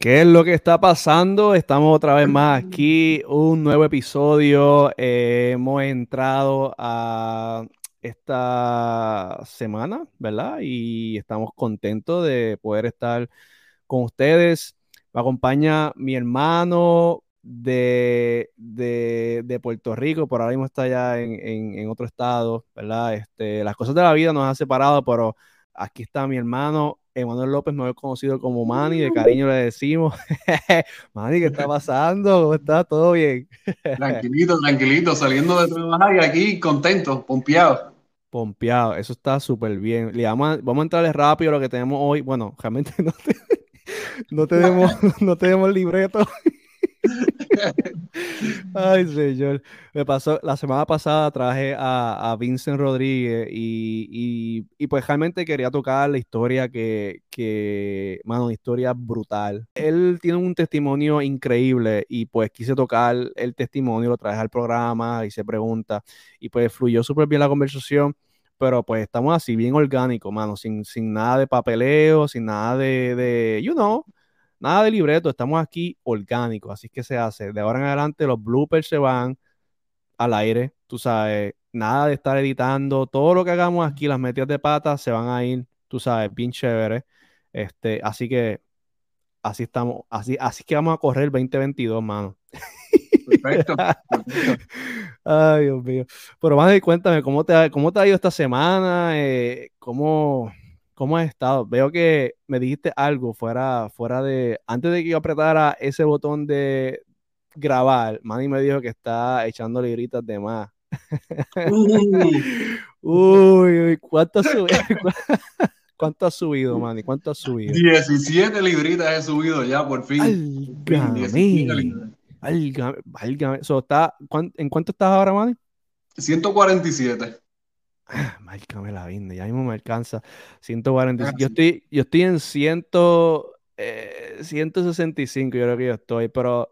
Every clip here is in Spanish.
¿Qué es lo que está pasando? Estamos otra vez más aquí, un nuevo episodio. Eh, hemos entrado a esta semana, ¿verdad? Y estamos contentos de poder estar con ustedes. Me acompaña mi hermano de, de, Puerto Rico, por ahora mismo está ya en, en, otro estado, ¿verdad? Este, las cosas de la vida nos han separado, pero aquí está mi hermano Emanuel López, mejor conocido como Manny, de cariño le decimos. Manny, ¿qué está pasando? ¿Cómo está? ¿Todo bien? tranquilito, tranquilito, saliendo de trabajar y aquí contento, pompeado. Pompeado, eso está súper bien. vamos, a, entrarle rápido a lo que tenemos hoy. Bueno, realmente no, no tenemos, no tenemos libreto. Ay, señor. Me pasó, la semana pasada traje a, a Vincent Rodríguez y, y, pues realmente quería tocar la historia que, que, mano, una historia brutal. Él tiene un testimonio increíble y pues quise tocar el testimonio, lo traje al programa, y se pregunta y pues fluyó súper bien la conversación pero pues estamos así, bien orgánico, mano, sin, sin nada de papeleo, sin nada de, de, you know, Nada de libreto, estamos aquí orgánicos, así que se hace. De ahora en adelante los bloopers se van al aire, tú sabes, nada de estar editando, todo lo que hagamos aquí, las metidas de patas se van a ir, tú sabes, bien chévere. Este, así que así estamos, así, así que vamos a correr el 2022, mano. Perfecto. Ay, Dios mío. Pero más cuéntame, ¿cómo te, ha, ¿cómo te ha ido esta semana? Eh, ¿cómo, ¿Cómo has estado? Veo que me dijiste algo fuera, fuera de. Antes de que yo apretara ese botón de grabar, Manny me dijo que está echando libritas de más. Uy, uy, ¿cuánto has subido? ¿Cuánto has subido, Manny? ¿Cuánto has subido? 17 libritas he subido ya, por fin. Válgame. Válgame. está, ¿En cuánto estás ahora, Manny? 147. Márcame la vinda, ya mismo me alcanza. 145. Yo estoy, yo estoy en 100, 165, eh, yo creo que yo estoy, pero.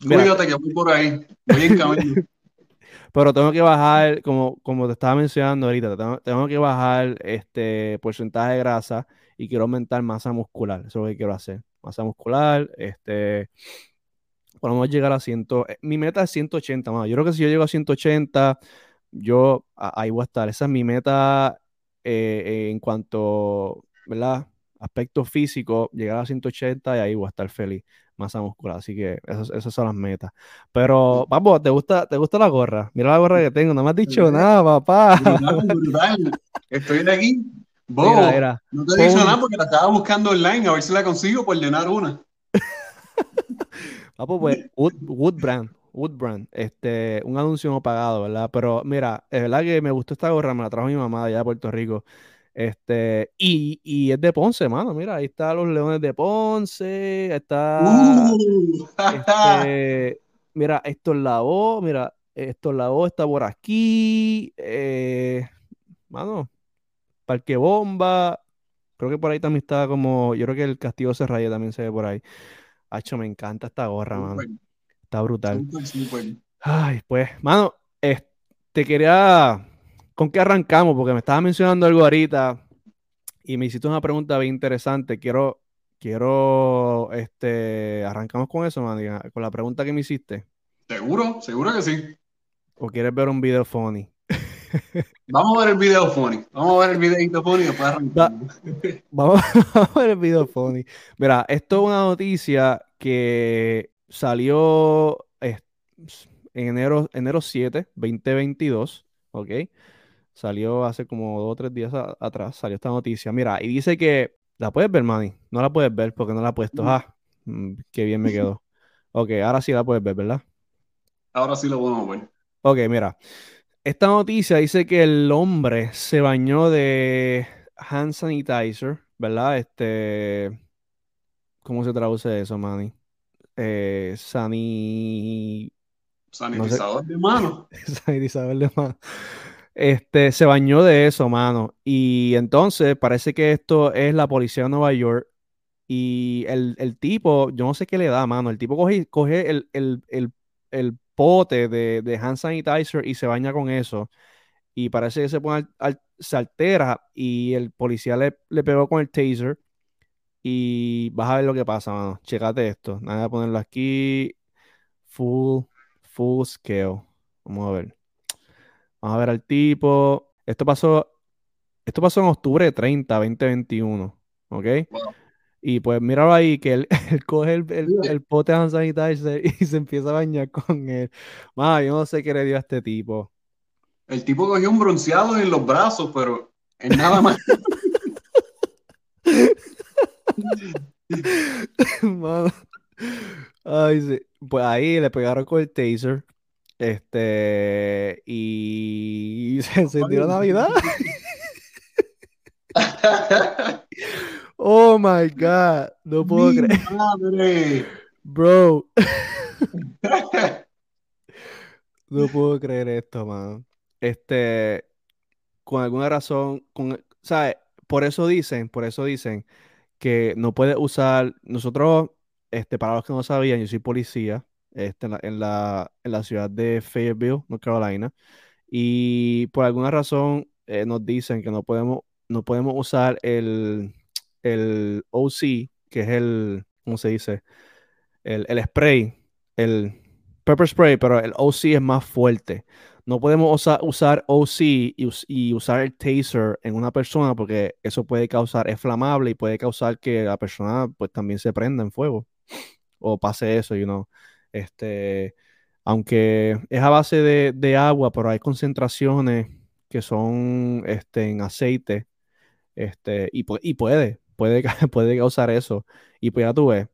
Cuídate que voy por ahí. Voy en camino. pero tengo que bajar, como, como te estaba mencionando ahorita, tengo, que bajar este porcentaje de grasa y quiero aumentar masa muscular. Eso es lo que quiero hacer. Masa muscular, este. Podemos llegar a 100. Eh, mi meta es 180, más. Yo creo que si yo llego a 180 yo ahí voy a estar. Esa es mi meta eh, en cuanto, ¿verdad? Aspecto físico, llegar a 180 y ahí voy a estar feliz, masa muscular. Así que esas, son las metas. Pero, vamos, ¿te gusta, ¿te gusta la gorra? Mira la gorra que tengo, no me has dicho nada, papá. Estoy de aquí. no te he dicho nada porque la estaba buscando online, a ver si la consigo por llenar una. Vamos, pues, Wood, Wood Brand. Woodbrand, este, un anuncio no pagado, ¿verdad? Pero mira, es verdad que me gustó esta gorra, me la trajo mi mamá allá de Puerto Rico. Este, y, y es de Ponce, mano. Mira, ahí están los leones de Ponce, está. Uh, este, mira, esto es la O, mira, esto es la O, está por aquí. Eh, mano, Parque Bomba. Creo que por ahí también está como. Yo creo que el Castillo Serraya también se ve por ahí. Hacho, me encanta esta gorra, mano. Está brutal. Ay, pues, mano, te quería. ¿Con qué arrancamos? Porque me estaba mencionando algo ahorita y me hiciste una pregunta bien interesante. Quiero, quiero, este, arrancamos con eso, man, con la pregunta que me hiciste. Seguro, seguro que sí. ¿O quieres ver un video funny? Vamos a ver el video funny. Vamos a ver el videito funny y después arrancamos. vamos, vamos a ver el video funny. Mira, esto es una noticia que salió en enero, enero 7, 2022, ¿ok? Salió hace como dos o tres días atrás, salió esta noticia. Mira, y dice que, ¿la puedes ver, Manny? No la puedes ver porque no la he puesto. Ah, mm, qué bien me quedó. Ok, ahora sí la puedes ver, ¿verdad? Ahora sí lo podemos ver. Ok, mira. Esta noticia dice que el hombre se bañó de hand sanitizer, ¿verdad? Este, ¿cómo se traduce eso, Manny? Eh, sanitizador de mano. sanitizador de mano. Este, se bañó de eso, mano. Y entonces parece que esto es la policía de Nueva York. Y el, tipo, yo no sé qué le da, mano. El tipo coge, coge el, el, pote de, de, hand sanitizer y se baña con eso. Y parece que se pone al, se altera y el policía le, le pegó con el taser y vas a ver lo que pasa, mano. Checate esto. Nada de ponerlo aquí. Full, full scale. Vamos a ver. Vamos a ver al tipo. Esto pasó, esto pasó en octubre 30, 2021. ¿Ok? Y pues míralo ahí, que él, coge el, el, pote de hand sanitizer y se empieza a bañar con él. Ma, yo no sé qué le dio a este tipo. El tipo cogió un bronceado en los brazos, pero en nada más. Ay, sí. Pues ahí le pegaron con el taser. Este. Y se encendió Navidad. oh my God. No puedo creer. Madre. Bro. no puedo creer esto, man. Este. Con alguna razón. Con, ¿Sabes? Por eso dicen, por eso dicen que no puede usar. Nosotros, este, para los que no sabían, yo soy policía este, en, la, en, la, ciudad de Fayetteville, North Carolina, y por alguna razón eh, nos dicen que no podemos, no podemos usar el, el OC, que es el, ¿cómo se dice? El, el spray, el pepper spray, pero el OC es más fuerte. No podemos usar OC y, usar el taser en una persona porque eso puede causar, es flamable y puede causar que la persona pues también se prenda en fuego o pase eso, you know. Este, aunque es a base de, agua, pero hay concentraciones que son este, en aceite este, y, y puede, puede, puede causar eso. Y pues ya tú ves,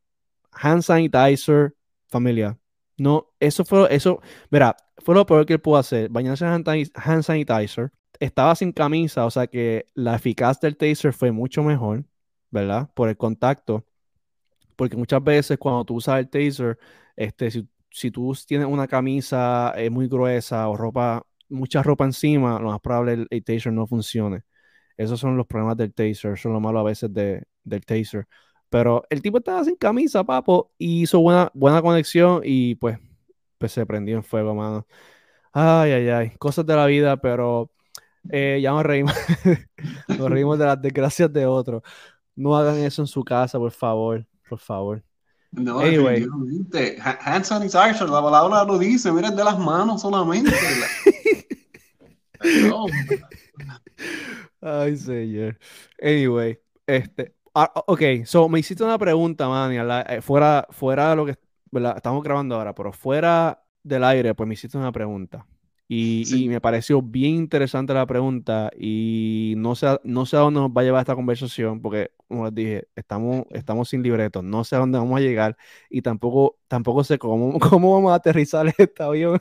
hand sanitizer, familia, no, eso fue, eso, verá, fue lo peor que él pudo hacer. Bañarse en hand sanitizer. Estaba sin camisa, o sea que la eficacia del taser fue mucho mejor, ¿verdad? Por el contacto. Porque muchas veces cuando tú usas el taser, este, si, tú tienes una camisa eh, muy gruesa o ropa, mucha ropa encima, lo más probable el, el taser no funcione. Esos son los problemas del taser, son lo malo a veces de, del taser. Pero el tipo estaba sin camisa, papo, y hizo buena, buena conexión y pues, pues se prendió en fuego, mano. Ay, ay, ay, cosas de la vida, pero eh, ya nos reímos, nos reímos de las desgracias de otros. No hagan eso en su casa, por favor, por favor. No, anyway. Hand sanitizer, la palabra lo dice, miren de las manos solamente. Ay, señor. Anyway, este, Ah, ok, so me hiciste una pregunta, man, eh, fuera, fuera de lo que estamos grabando ahora, pero fuera del aire, pues me hiciste una pregunta. Y, me pareció bien interesante la pregunta y no sé, no sé a dónde nos va a llevar esta conversación porque, como les dije, estamos, estamos sin libreto, no sé a dónde vamos a llegar y tampoco, tampoco sé cómo, cómo vamos a aterrizar este avión.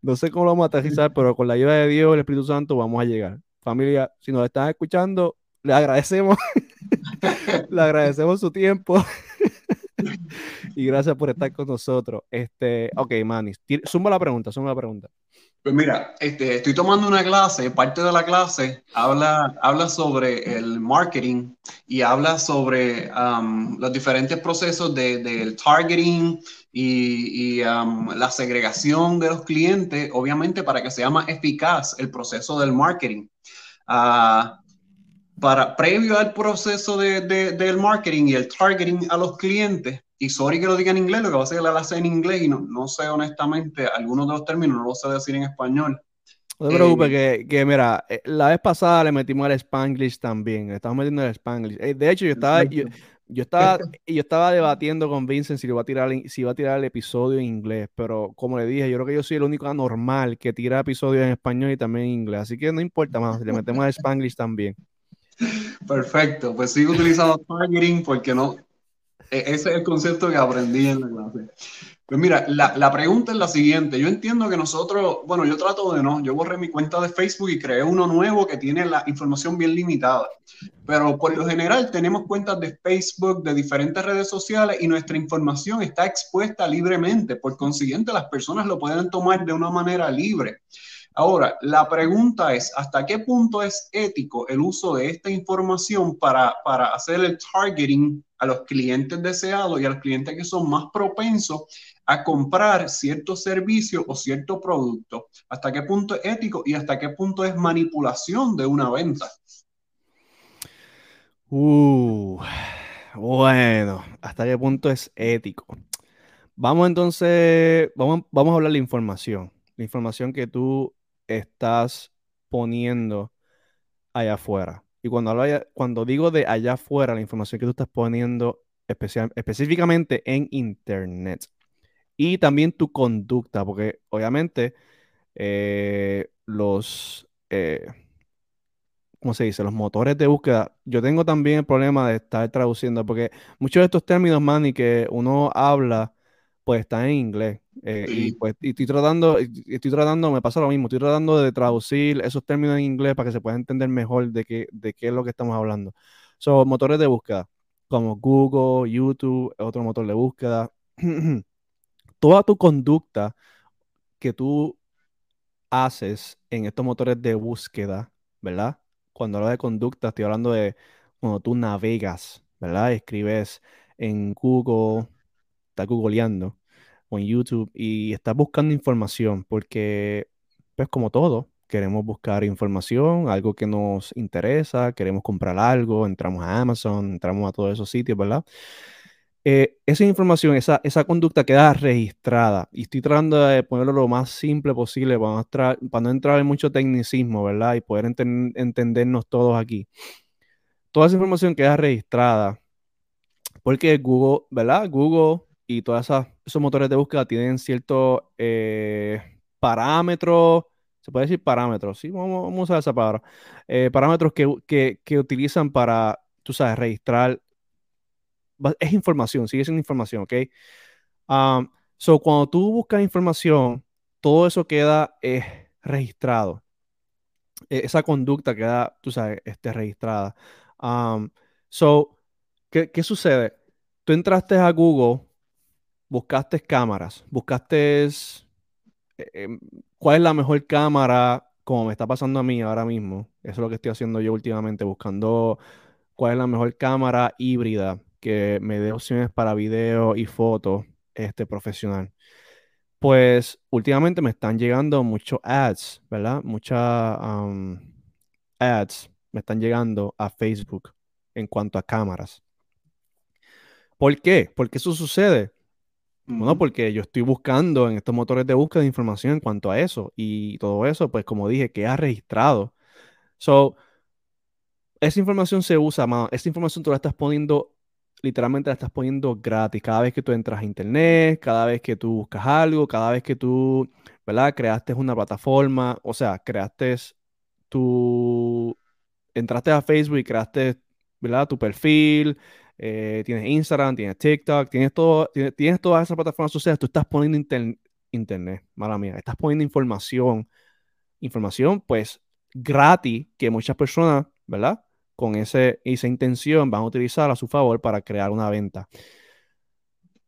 no sé cómo lo vamos a aterrizar, pero con la ayuda de Dios y el Espíritu Santo vamos a llegar. Familia, si nos están escuchando, le agradecemos, le agradecemos su tiempo. y gracias por estar con nosotros. Este, ok, Manis, suma la pregunta, suma la pregunta. Pues mira, este, estoy tomando una clase, parte de la clase habla, habla sobre el marketing y habla sobre um, los diferentes procesos del de, targeting y, um, la segregación de los clientes, obviamente para que sea más eficaz el proceso del marketing. Uh, para previo al proceso de, del marketing y el targeting a los clientes, y sorry que lo diga en inglés, lo que va a hacer la hace en inglés y no, no sé honestamente algunos de los términos, no lo sé decir en español. No te preocupes, eh, que, que, mira, eh, la vez pasada le metimos el Spanglish también, le estamos metiendo el Spanglish. Eh, de hecho, yo estaba, yo, estaba, yo estaba debatiendo con Vincent si iba, a tirar, si iba a tirar el episodio en inglés, pero como le dije, yo creo que yo soy el único anormal que tira episodios en español y también en inglés, así que no importa más, le metemos el Spanglish también. Perfecto, pues sigo utilizando targeting porque no, e-, ese es el concepto que aprendí en la clase. Pues mira, la, la, pregunta es la siguiente. Yo entiendo que nosotros, bueno, yo trato de no, yo borré mi cuenta de Facebook y creé uno nuevo que tiene la información bien limitada. Pero por lo general tenemos cuentas de Facebook, de diferentes redes sociales y nuestra información está expuesta libremente. Por consiguiente, las personas lo pueden tomar de una manera libre. Ahora, la pregunta es, ¿hasta qué punto es ético el uso de esta información para, hacer el targeting a los clientes deseados y a los clientes que son más propensos a comprar ciertos servicios o cierto producto? ¿Hasta qué punto es ético y hasta qué punto es manipulación de una venta? Uh, bueno, ¿hasta qué punto es ético? Vamos entonces, vamos, vamos a hablar de la información, la información que tú estás poniendo allá afuera. Y cuando, hablo cuando digo de allá afuera, la información que tú estás poniendo especial, específicamente en Internet. Y también tu conducta, porque obviamente eh, los, eh, ¿cómo se dice? Los motores de búsqueda. Yo tengo también el problema de estar traduciendo, porque muchos de estos términos, man, y que uno habla, pues están en inglés. Eh, y pues estoy tratando, estoy tratando, me pasa lo mismo, estoy tratando de traducir esos términos en inglés para que se pueda entender mejor de qué, de qué es lo que estamos hablando. Son motores de búsqueda, como Google, YouTube, otro motor de búsqueda. Toda tu conducta que tú haces en estos motores de búsqueda, ¿verdad? Cuando hablo de conducta, estoy hablando de cuando tú navegas, ¿verdad? Escribes en Google, estás googleando o en YouTube y estás buscando información porque, pues como todo, queremos buscar información, algo que nos interesa, queremos comprar algo, entramos a Amazon, entramos a todos esos sitios, ¿verdad? Eh, esa información, esa, esa conducta queda registrada y estoy tratando de ponerlo lo más simple posible para no, para no entrar en mucho tecnicismo, ¿verdad? Y poder entendernos todos aquí. Toda esa información queda registrada porque Google, ¿verdad? Google y todos esos motores de búsqueda tienen ciertos eh, parámetros, se puede decir parámetros, sí, vamos, a usar esa palabra, eh, parámetros que, que, utilizan para, tú sabes, registrar, es información, sigue siendo información, ¿ok? Um, so, cuando tú buscas información, todo eso queda eh, registrado. E, esa conducta queda, tú sabes, este, registrada. Um, so, ¿qué, ¿qué sucede? Tú entraste a Google buscaste cámaras, buscaste eh, em, cuál es la mejor cámara, como me está pasando a mí ahora mismo. Eso es lo que estoy haciendo yo últimamente, buscando cuál es la mejor cámara híbrida que me dé opciones para video y foto este, profesional. Pues últimamente me están llegando muchos ads, ¿verdad? Muchas ads me están llegando a Facebook en cuanto a cámaras. ¿Por qué? Porque eso sucede bueno, porque yo estoy buscando en estos motores de búsqueda de información en cuanto a eso y todo eso, pues como dije, queda registrado. So, esa información se usa, más. Esa información tú la estás poniendo, literalmente la estás poniendo gratis. Cada vez que tú entras a internet, cada vez que tú buscas algo, cada vez que tú, ¿verdad? Creaste una plataforma, o sea, creaste tu, entraste a Facebook y creaste, ¿verdad? Tu perfil, eh, tienes Instagram, tienes TikTok, tienes, todo, tienes, todas esas plataformas sociales, tú estás poniendo internet, mala mía, estás poniendo información, información pues gratis que muchas personas, ¿verdad? Con ese, esa intención van a utilizar a su favor para crear una venta.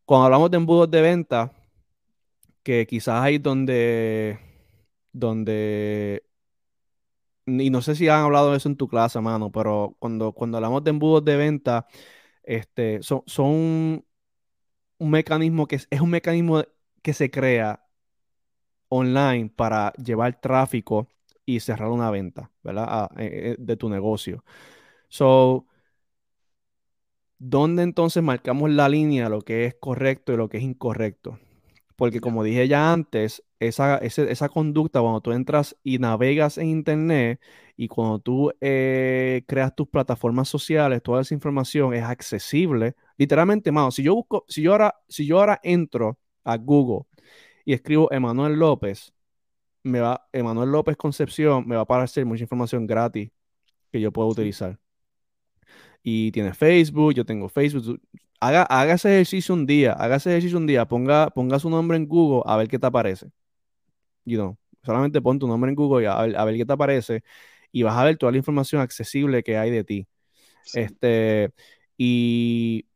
Cuando hablamos de embudos de venta, que quizás hay donde, donde y no sé si han hablado de eso en tu clase, mano, pero cuando, cuando hablamos de embudos de venta, este, son, son un mecanismo que es, un mecanismo que se crea online para llevar tráfico y cerrar una venta, ¿verdad? Ah, eh, eh, de tu negocio. So, ¿dónde entonces marcamos la línea, lo que es correcto y lo que es incorrecto? Porque como dije ya antes, esa, esa conducta cuando tú entras y navegas en Internet y cuando tú eh, creas tus plataformas sociales, toda esa información es accesible. Literalmente, mano, si yo busco, si yo ahora, si yo ahora entro a Google y escribo Emanuel López, me va, Emanuel López Concepción, me va a aparecer mucha información gratis que yo puedo utilizar. Y tiene Facebook, yo tengo Facebook haga, haga ese ejercicio un día, haga ese ejercicio un día, ponga, ponga su nombre en Google a ver qué te aparece. You know, solamente pon tu nombre en Google y a ver, qué te aparece y vas a ver toda la información accesible que hay de ti. Este, y,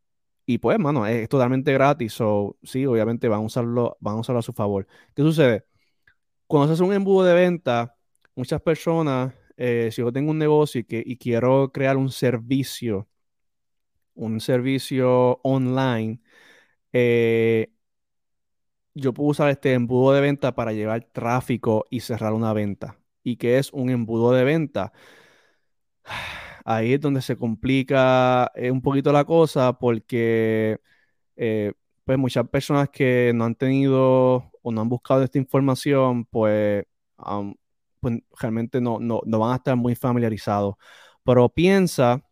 y pues, mano, es, totalmente gratis. So, sí, obviamente van a usarlo, van a usarlo a su favor. ¿Qué sucede? Cuando se hace un embudo de venta, muchas personas, eh, si yo tengo un negocio y, que, y quiero crear un servicio un servicio online, eh, yo puedo usar este embudo de venta para llevar tráfico y cerrar una venta. ¿Y qué es un embudo de venta? ahí es donde se complica eh, un poquito la cosa porque eh, pues muchas personas que no han tenido o no han buscado esta información, pues, pues realmente no, no, no van a estar muy familiarizados. Pero piensa,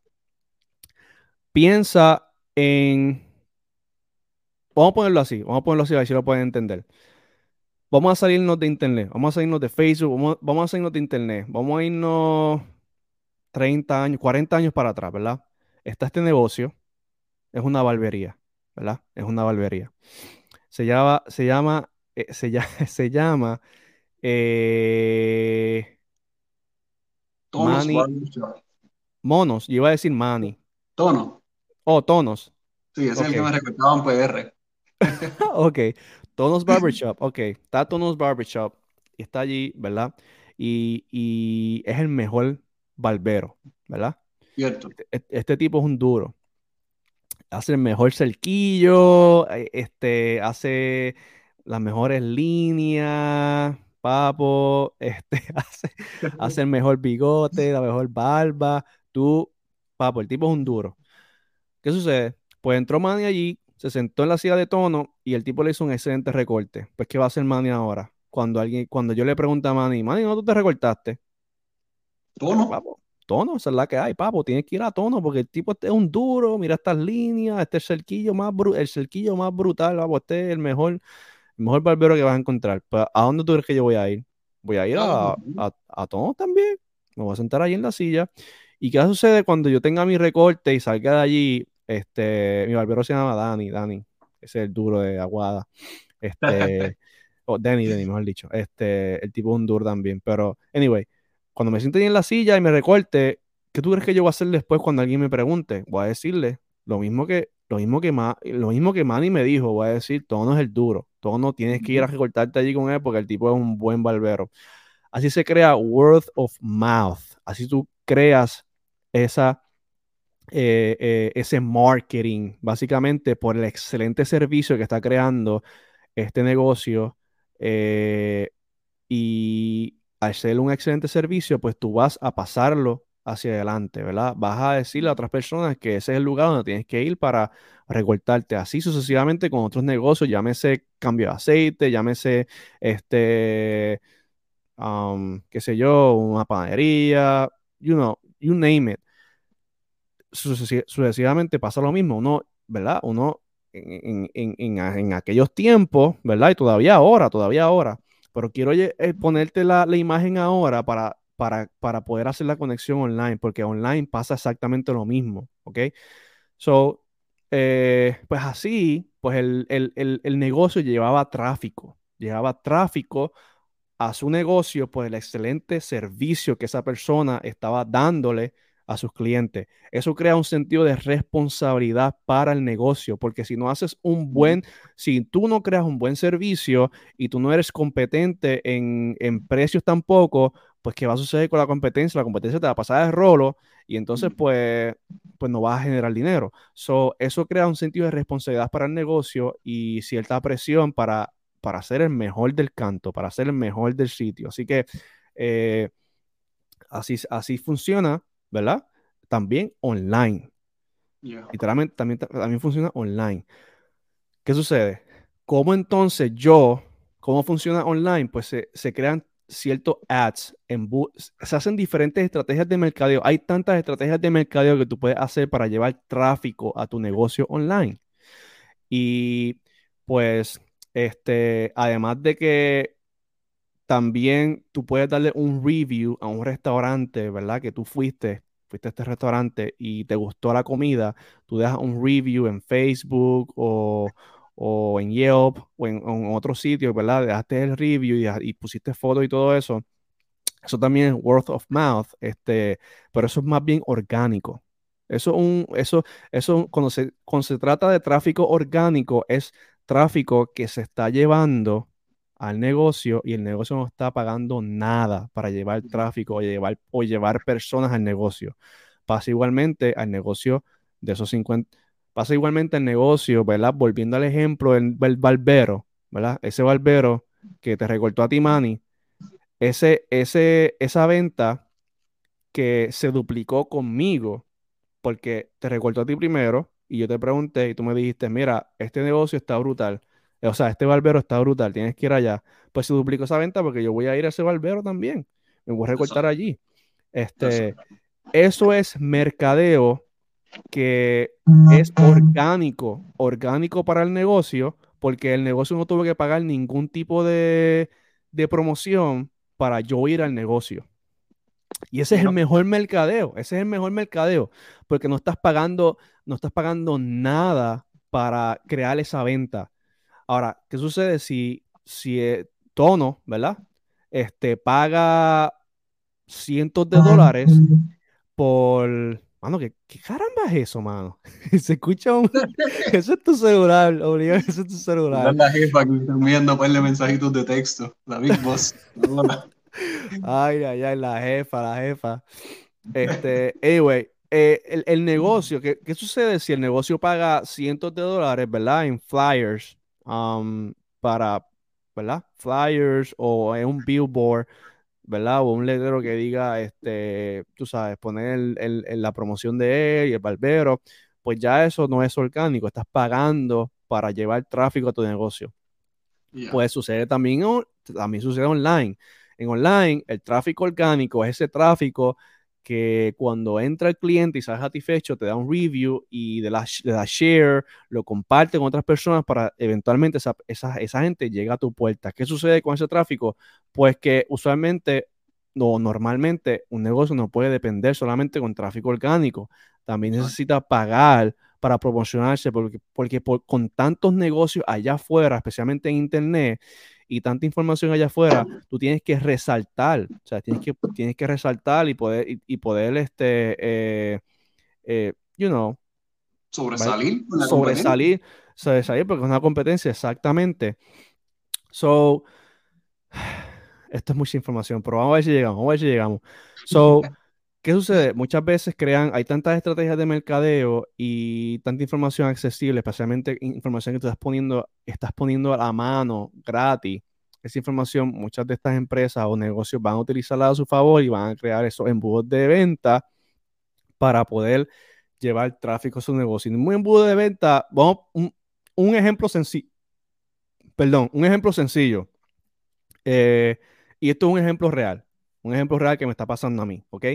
piensa en, vamos a ponerlo así, vamos a ponerlo así, a ver si lo pueden entender. Vamos a salirnos de internet, vamos a salirnos de Facebook, vamos, a salirnos de internet, vamos a irnos 30 años, 40 años para atrás, ¿verdad? Está este negocio, es una barbería, ¿verdad? Es una barbería. Se llama, se llama, eh, se, llama, se llama eh, Tonos Monos, yo iba a decir Manny. Tono. Oh, Tonos. Sí, ese es el que me recordaba en PR. ok, Tonos Barbershop, ok, está Tonos Barbershop y está allí, ¿verdad? Y, es el mejor barbero, ¿verdad? Cierto. Este, este, tipo es un duro. Hace el mejor cerquillo, eh, este, hace las mejores líneas, papo, este, hace, hace el mejor bigote, la mejor barba. Tú, papo, el tipo es un duro. ¿Qué sucede? Pues entró Manny allí, se sentó en la silla de tono y el tipo le hizo un excelente recorte. Pues, ¿qué va a hacer Manny ahora? Cuando alguien, cuando yo le pregunto a Manny, Manny, ¿no tú te recortaste? Tono. Papo, tono, esa es la que hay, papo. Tienes que ir a tono porque el tipo este es un duro. Mira estas líneas, este es el cerquillo más, el cerquillo más brutal, papo. Este es el mejor, el mejor barbero que vas a encontrar. Pues, ¿A dónde tú crees que yo voy a ir? Voy a ir a, a, a tono también. Me voy a sentar ahí en la silla. ¿Y qué sucede cuando yo tenga mi recorte y salga de allí este, mi barbero se llama Dani, Dani, ese es el duro de Aguada. Este, o Danny, Danny, mejor dicho. Este, el tipo es un duro también. Pero, anyway, cuando me siente en la silla y me recorte, ¿qué tú crees que yo voy a hacer después cuando alguien me pregunte? Voy a decirle lo mismo que, lo mismo que, lo mismo que Manny me dijo. Voy a decir, todo no es el duro. Todo no tienes que ir a recortarte allí con él porque el tipo es un buen barbero. Así se crea word of mouth. Así tú creas esa eh, eh, ese marketing, básicamente por el excelente servicio que está creando este negocio. Eh, y al ser un excelente servicio, pues tú vas a pasarlo hacia adelante, ¿verdad? Vas a decirle a otras personas que ese es el lugar donde tienes que ir para recortarte. Así sucesivamente con otros negocios, llámese cambio de aceite, llámese este, qué sé yo, una panadería, you know, you name it sucesivamente pasa lo mismo. Uno, ¿verdad? Uno en, aquellos tiempos, ¿verdad? Y todavía ahora, todavía ahora. Pero quiero eh, ponerte la, imagen ahora para, para, para, poder hacer la conexión online, porque online pasa exactamente lo mismo, ¿ok? So, eh, pues así, pues el, el negocio llevaba tráfico, llevaba tráfico a su negocio por el excelente servicio que esa persona estaba dándole a sus clientes. Eso crea un sentido de responsabilidad para el negocio, porque si no haces un buen, si tú no creas un buen servicio y tú no eres competente en, precios tampoco, pues ¿qué va a suceder con la competencia? La competencia te va a pasar de rolo y entonces pues, pues no vas a generar dinero. So, eso crea un sentido de responsabilidad para el negocio y cierta presión para, para ser el mejor del canto, para ser el mejor del sitio. Así que eh, así, así funciona ¿verdad? También online. Literalmente también, también funciona online. ¿Qué sucede? ¿Cómo entonces yo, cómo funciona online? Pues se, crean ciertos ads, en se hacen diferentes estrategias de mercadeo. Hay tantas estrategias de mercadeo que tú puedes hacer para llevar tráfico a tu negocio online. Y pues, este, además de que también tú puedes darle un review a un restaurante, ¿verdad? Que tú fuiste, fuiste a este restaurante y te gustó la comida, tú dejas un review en Facebook o, en Yelp o en, otro sitio, ¿verdad? Dejaste el review y, pusiste fotos y todo eso. Eso también es word of mouth, este, pero eso es más bien orgánico. Eso, un, eso, eso cuando, se, cuando se trata de tráfico orgánico, es tráfico que se está llevando al negocio y el negocio no está pagando nada para llevar tráfico o llevar, o llevar personas al negocio. Pasa igualmente al negocio de esos 50, pasa igualmente al negocio, ¿verdad? Volviendo al ejemplo del, barbero, ¿verdad? Ese barbero que te recortó a ti, Manny, ese, ese, esa venta que se duplicó conmigo, porque te recuerdo a ti primero y yo te pregunté y tú me dijiste, mira, este negocio está brutal. O sea, este barbero está brutal, tienes que ir allá. Pues se duplicó esa venta porque yo voy a ir a ese barbero también. Me voy a recortar allí. Este, eso es mercadeo que es orgánico, orgánico para el negocio, porque el negocio no tuvo que pagar ningún tipo de, de promoción para yo ir al negocio. Y ese es el mejor mercadeo, ese es el mejor mercadeo, porque no estás pagando, no estás pagando nada para crear esa venta. Ahora, ¿qué sucede si, si eh, Tono, ¿verdad? Este, paga cientos de dólares por... Mano, ¿qué, ¿qué, caramba es eso, mano? Se escucha un... Eso es tu celular, obligado, eso es tu celular. la jefa que están viendo pues, mensajitos de texto, la Big Boss. ay, ay, ay, la jefa, la jefa. Este, anyway, eh, el, el, negocio, ¿qué, ¿qué, sucede si el negocio paga cientos de dólares, ¿verdad? En flyers, um, para, ¿verdad? Flyers o en un billboard ¿verdad? O un letrero que diga, este, tú sabes, poner el, la promoción de él y el barbero, pues ya eso no es orgánico, estás pagando para llevar tráfico a tu negocio. Pues sucede también, también sucede online. En online, el tráfico orgánico es ese tráfico que cuando entra el cliente y sale satisfecho, te da un review y de la, da share, lo comparte con otras personas para eventualmente esa, esa, esa, gente llega a tu puerta. ¿Qué sucede con ese tráfico? Pues que usualmente o normalmente un negocio no puede depender solamente con tráfico orgánico. También necesita pagar para promocionarse porque, porque con tantos negocios allá afuera, especialmente en Internet, y tanta información allá afuera, tú tienes que resaltar, o sea, tienes que, tienes que resaltar y poder, y, poder, este, eh, eh, you know, sobresalir. Sobresalir, sobresalir porque es una competencia, exactamente. So, esto es mucha información, pero vamos a ver si llegamos, vamos a ver si llegamos. So, ¿qué sucede? Muchas veces crean, hay tantas estrategias de mercadeo y tanta información accesible, especialmente información que tú estás poniendo, estás poniendo a la mano gratis. Esa información, muchas de estas empresas o negocios van a utilizarla a su favor y van a crear esos embudos de venta para poder llevar tráfico a su negocio. Y un embudo de venta, vamos, un, ejemplo sencillo, perdón, un ejemplo sencillo. Eh, y esto es un ejemplo real, un ejemplo real que me está pasando a mí, ¿ok?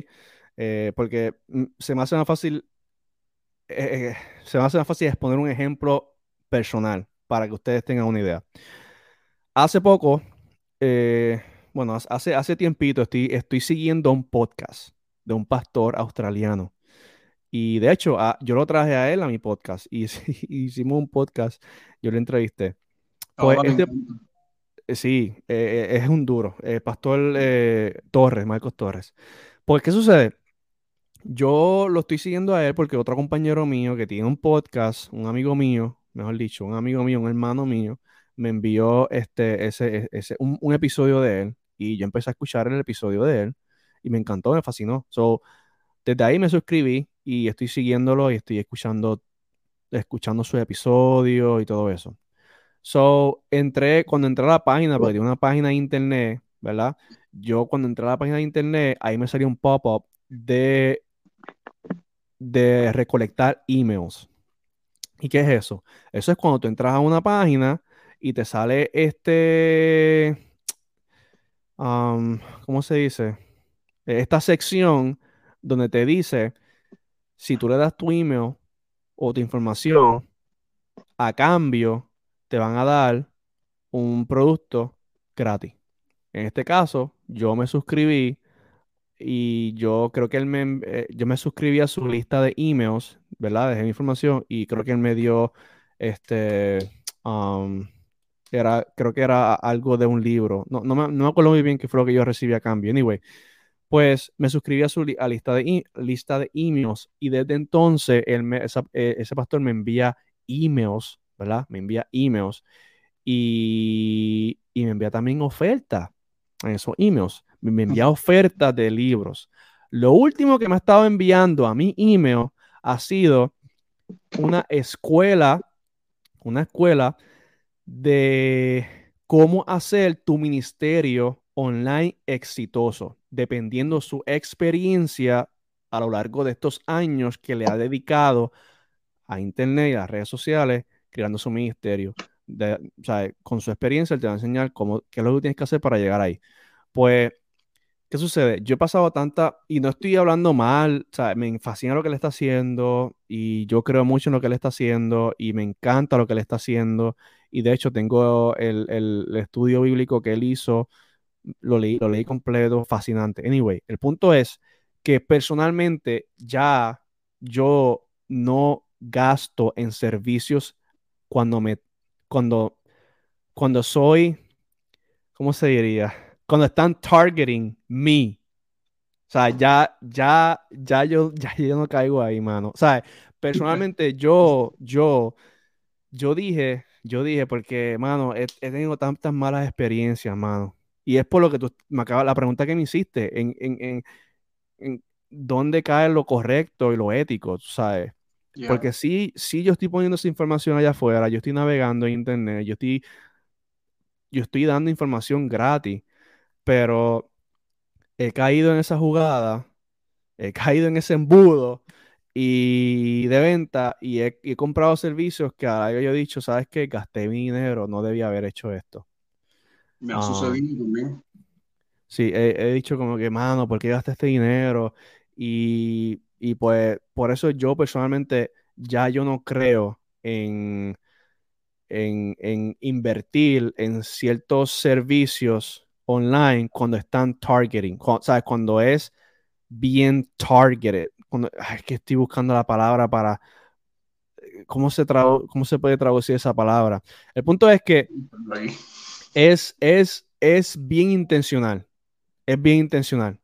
Eh, porque mm, se me hace más fácil, eh, eh, se me hace más fácil exponer un ejemplo personal para que ustedes tengan una idea. Hace poco, bueno, hace, hace tiempito estoy, estoy siguiendo un podcast de un pastor australiano. Y de hecho, ah, yo lo traje a él a mi podcast y hicimos un podcast, yo le entrevisté. Pues, este, eh, sí, eh, eh, es un duro. Pastor Torres, Marcos Torres. Pues, ¿qué sucede? Yo lo estoy siguiendo a él porque otro compañero mío que tiene un podcast, un amigo mío, mejor dicho, un amigo mío, un hermano mío, me envió este, ese, ese, un, episodio de él y yo empecé a escuchar el episodio de él y me encantó, me fascinó. So, desde ahí me suscribí y estoy siguiéndolo y estoy escuchando, escuchando su episodio y todo eso. So, entré, cuando entré a la página, porque tiene una página de internet, ¿verdad? Yo cuando entré a la página de internet, ahí me salió un pop-up de, de recolectar emails. ¿Y qué es eso? Eso es cuando tú entras a una página y te sale este, ¿cómo se dice? Esta sección donde te dice, si tú le das tu email o tu información, a cambio te van a dar un producto gratis. En este caso, yo me suscribí y yo creo que él me, eh, yo me suscribí a su lista de emails, ¿verdad? Dejé mi información y creo que él me dio, este, um, era, creo que era algo de un libro. No, no, me, no acuerdo muy bien qué fue lo que yo recibí a cambio. Anyway, pues me suscribí a su lista, de, lista de emails y desde entonces él eh, ese pastor me envía emails ¿verdad? Me envía emails y, me envía también ofertas en esos emails. Me envía ofertas de libros. Lo último que me ha estado enviando a mi email ha sido una escuela, una escuela de cómo hacer tu ministerio online exitoso. dependiendo su experiencia a lo largo de estos años que le ha dedicado a Internet y a las redes sociales, creando su ministerio. De, o sea, con su experiencia, él te va a enseñar cómo, qué es lo que tienes que hacer para llegar ahí. Pues, ¿qué sucede? Yo he pasado tanta, y no estoy hablando mal, o sea, me fascina lo que él está haciendo, y yo creo mucho en lo que él está haciendo, y me encanta lo que él está haciendo, y de hecho tengo el, el estudio bíblico que él hizo, lo leí, lo leí completo, fascinante. Anyway, el punto es que personalmente ya yo no gasto en servicios cuando me, cuando, cuando soy, ¿cómo se diría? Cuando están targeting me. O sea, ya, ya, ya yo, ya yo no caigo ahí, mano. O sea, personalmente yo, yo, yo dije, yo dije, porque, mano, he, tenido tantas malas experiencias, mano. Y es por lo que tú me acabas, la pregunta que me hiciste, en, en, en, en dónde cae lo correcto y lo ético, ¿sabes? Porque sí, sí yo estoy poniendo esa información allá afuera, yo estoy navegando en internet, yo estoy, yo estoy dando información gratis, pero he caído en esa jugada, he caído en ese embudo y de venta y he, comprado servicios que ahora yo he dicho, ¿sabes qué? Gasté mi dinero, no debía haber hecho esto. Me ha sucedido también. Sí, he, dicho como que, mano, ¿por qué gasté este dinero? Y, pues por eso yo personalmente ya yo no creo en, en, invertir en ciertos servicios online cuando están targeting, cuando, ¿sabes? Cuando es bien targeted. Cuando, es que estoy buscando la palabra para... ¿Cómo se, ¿Cómo se puede traducir esa palabra? El punto es que es, es, es bien intencional. Es bien intencional.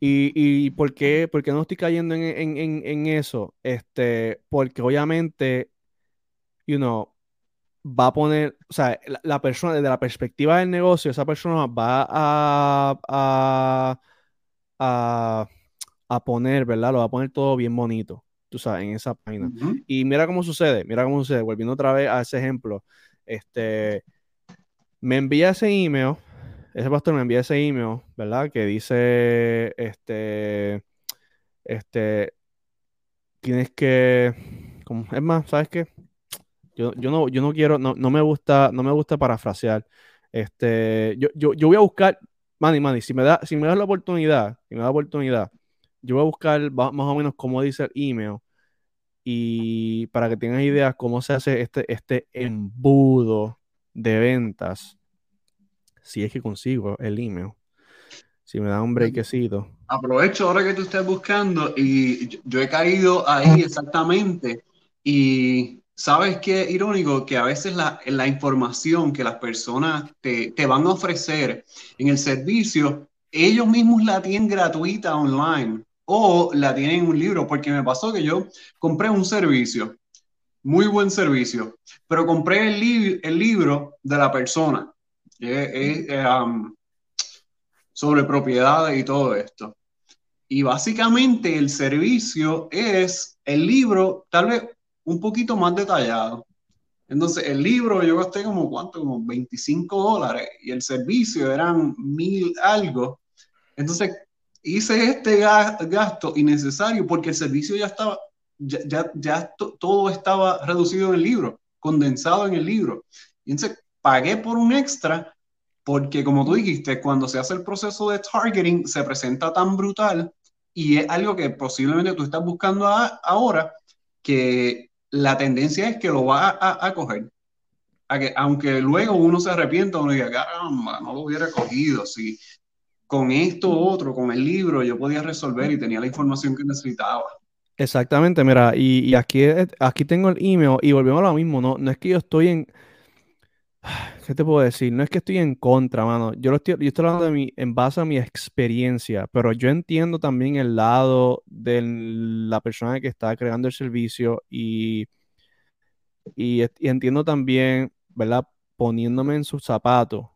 ¿Y, y por, qué, por, qué, no estoy cayendo en, en, en, eso? Este, porque obviamente, you know, va a poner, o sea, la, persona, desde la perspectiva del negocio, esa persona va a, a, a, a poner, ¿verdad? Lo va a poner todo bien bonito, tú sabes, en esa página. Y mira cómo sucede, mira cómo sucede, volviendo otra vez a ese ejemplo, este, me envía ese email ese pastor me envía ese email, ¿verdad? Que dice, este, este, tienes que, es más, ¿sabes qué? Yo, no, yo no quiero, no, me gusta, no me gusta parafrasear. Este, yo, yo, voy a buscar, Manny, Manny, si me da, si me das la oportunidad, si me da la oportunidad, yo voy a buscar más o menos cómo dice el email y para que tengas ideas cómo se hace este, este embudo de ventas si es que consigo el email. Si me da un breakcito. Aprovecho ahora que tú estés buscando y yo he caído ahí exactamente. Y sabes qué irónico que a veces la, información que las personas te, te, van a ofrecer en el servicio, ellos mismos la tienen gratuita online o la tienen en un libro, porque me pasó que yo compré un servicio, muy buen servicio, pero compré el, el libro de la persona. Es, um, sobre propiedades y todo esto. Y básicamente el servicio es el libro, tal vez un poquito más detallado. Entonces, el libro yo gasté como cuánto, como 25 dólares y el servicio eran mil algo. Entonces, hice este gasto innecesario porque el servicio ya estaba, ya, ya, todo estaba reducido en el libro, condensado en el libro. Entonces, pagué por un extra porque como tú dijiste, cuando se hace el proceso de targeting se presenta tan brutal y es algo que posiblemente tú estás buscando ahora que la tendencia es que lo va a, coger. Aunque luego uno se arrepienta, uno diga, caramba, no lo hubiera cogido. Si con esto otro, con el libro, yo podía resolver y tenía la información que necesitaba. Exactamente, mira, y, y aquí, aquí tengo el email y volvemos a lo mismo, no, no es que yo estoy en, ¿Qué te puedo decir? No es que estoy en contra, mano. Yo, lo estoy, yo estoy hablando de mi, en base a mi experiencia, pero yo entiendo también el lado de la persona que está creando el servicio y, y, entiendo también, ¿verdad? Poniéndome en sus zapatos,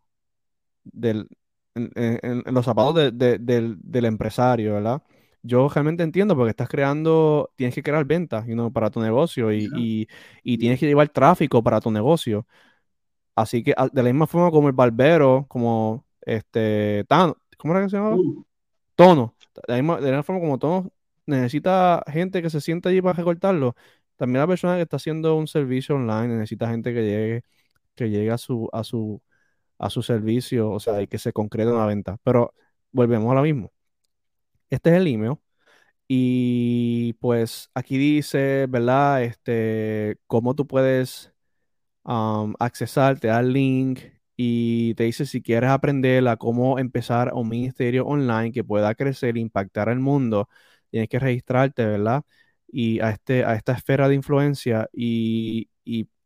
del, en, los zapatos del, empresario, ¿verdad? Yo realmente entiendo porque estás creando, tienes que crear ventas para tu negocio y, y, y tienes que llevar tráfico para tu negocio. Así que de la misma forma como el barbero, como este Tano, ¿cómo era que se llamaba? tono. De la, misma, forma como tono necesita gente que se siente allí para recortarlo, también la persona que está haciendo un servicio online necesita gente que llegue, que llegue a su, a su, a su servicio, o sea, y que se concrete una venta. Pero volvemos a lo mismo. Este es el email. Y pues aquí dice, ¿verdad? Este, cómo tú puedes um, accesar, te da el link y te dice si quieres aprender a cómo empezar un ministerio online que pueda crecer e impactar al mundo, tienes que registrarte, ¿verdad? Y a, este, a esta esfera de influencia y,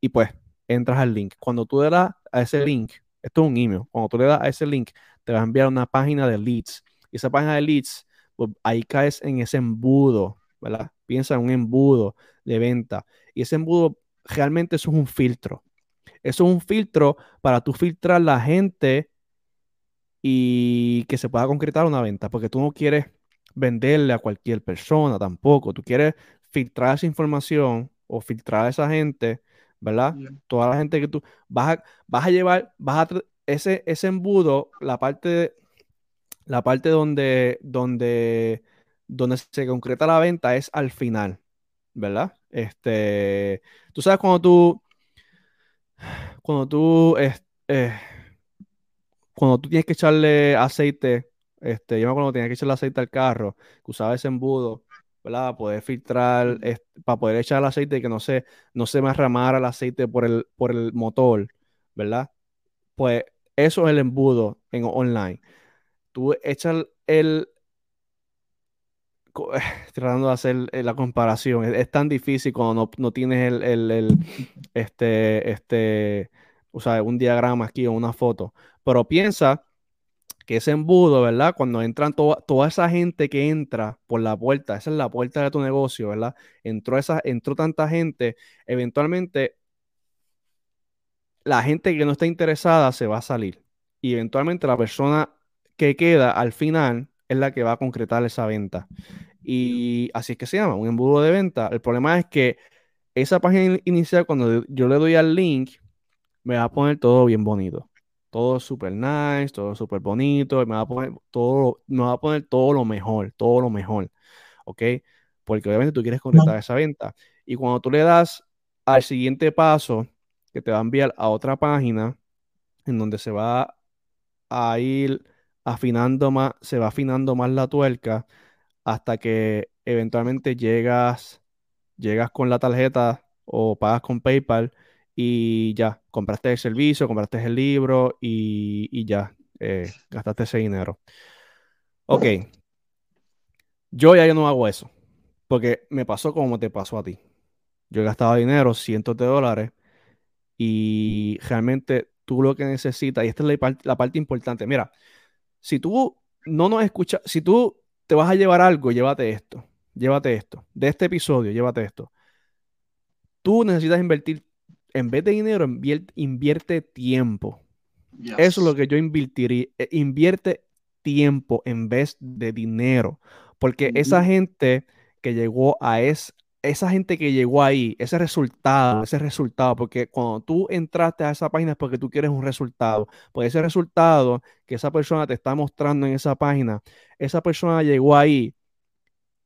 y pues entras al link. Cuando tú le das a ese link, esto es un email, cuando tú le das a ese link, te va a enviar una página de leads. Y esa página de leads pues ahí caes en ese embudo, ¿verdad? Piensa en un embudo de venta. Y ese embudo realmente eso es un filtro. Eso es un filtro para tú filtrar la gente y que se pueda concretar una venta, porque tú no quieres venderle a cualquier persona tampoco. Tú quieres filtrar esa información o filtrar a esa gente, ¿verdad? Toda la gente que tú vas a, vas a llevar, vas a ese, ese embudo, la parte la parte donde, donde, donde se concreta la venta es al final, ¿verdad? Este, tú sabes cuando tú, cuando tú, eh, cuando tú tienes que echarle aceite, este, yo me acuerdo cuando tenías que echarle aceite al carro, que usaba ese embudo, ¿verdad? Para poder filtrar, para poder echar el aceite y que no se, no se me arramara el aceite por el, por el motor, ¿verdad? Pues eso es el embudo en online tú echas el, tratando de hacer eh, la comparación, es, tan difícil cuando no, tienes el, este, este, o sea, un diagrama aquí o una foto, pero piensa que ese embudo, ¿verdad? Cuando entran toda esa gente que entra por la puerta, esa es la puerta de tu negocio, ¿verdad? Entró, esa, entró tanta gente, eventualmente la gente que no está interesada se va a salir y eventualmente la persona que queda al final es la que va a concretar esa venta. Y así es que se llama, un embudo de venta. El problema es que esa página inicial, cuando yo le doy al link, me va a poner todo bien bonito. Todo súper nice, todo súper bonito. Me va a poner todo, me va a poner todo lo mejor, todo lo mejor. ¿Ok? Porque obviamente tú quieres concretar esa venta. Y cuando tú le das al siguiente paso, que te va a enviar a otra página, en donde se va a ir afinando más, se va afinando más la tuerca hasta que eventualmente llegas, llegas con la tarjeta o pagas con PayPal y ya, compraste el servicio, compraste el libro y, ya, eh, gastaste ese dinero. Ok, yo ya no hago eso, porque me pasó como te pasó a ti. Yo he gastado dinero, cientos de dólares, y realmente tú lo que necesitas, y esta es la, la parte importante, mira, si tú no nos escuchas, si tú te vas a llevar algo, llévate esto, llévate esto, de este episodio, llévate esto. Tú necesitas invertir, en vez de dinero, invierte, tiempo. Eso es lo que yo invertiría. Eh, invierte tiempo en vez de dinero. Porque esa gente que llegó a, es, esa gente que llegó ahí, ese resultado, ese resultado, porque cuando tú entraste a esa página es porque tú quieres un resultado, pues ese resultado que esa persona te está mostrando en esa página, esa persona llegó ahí,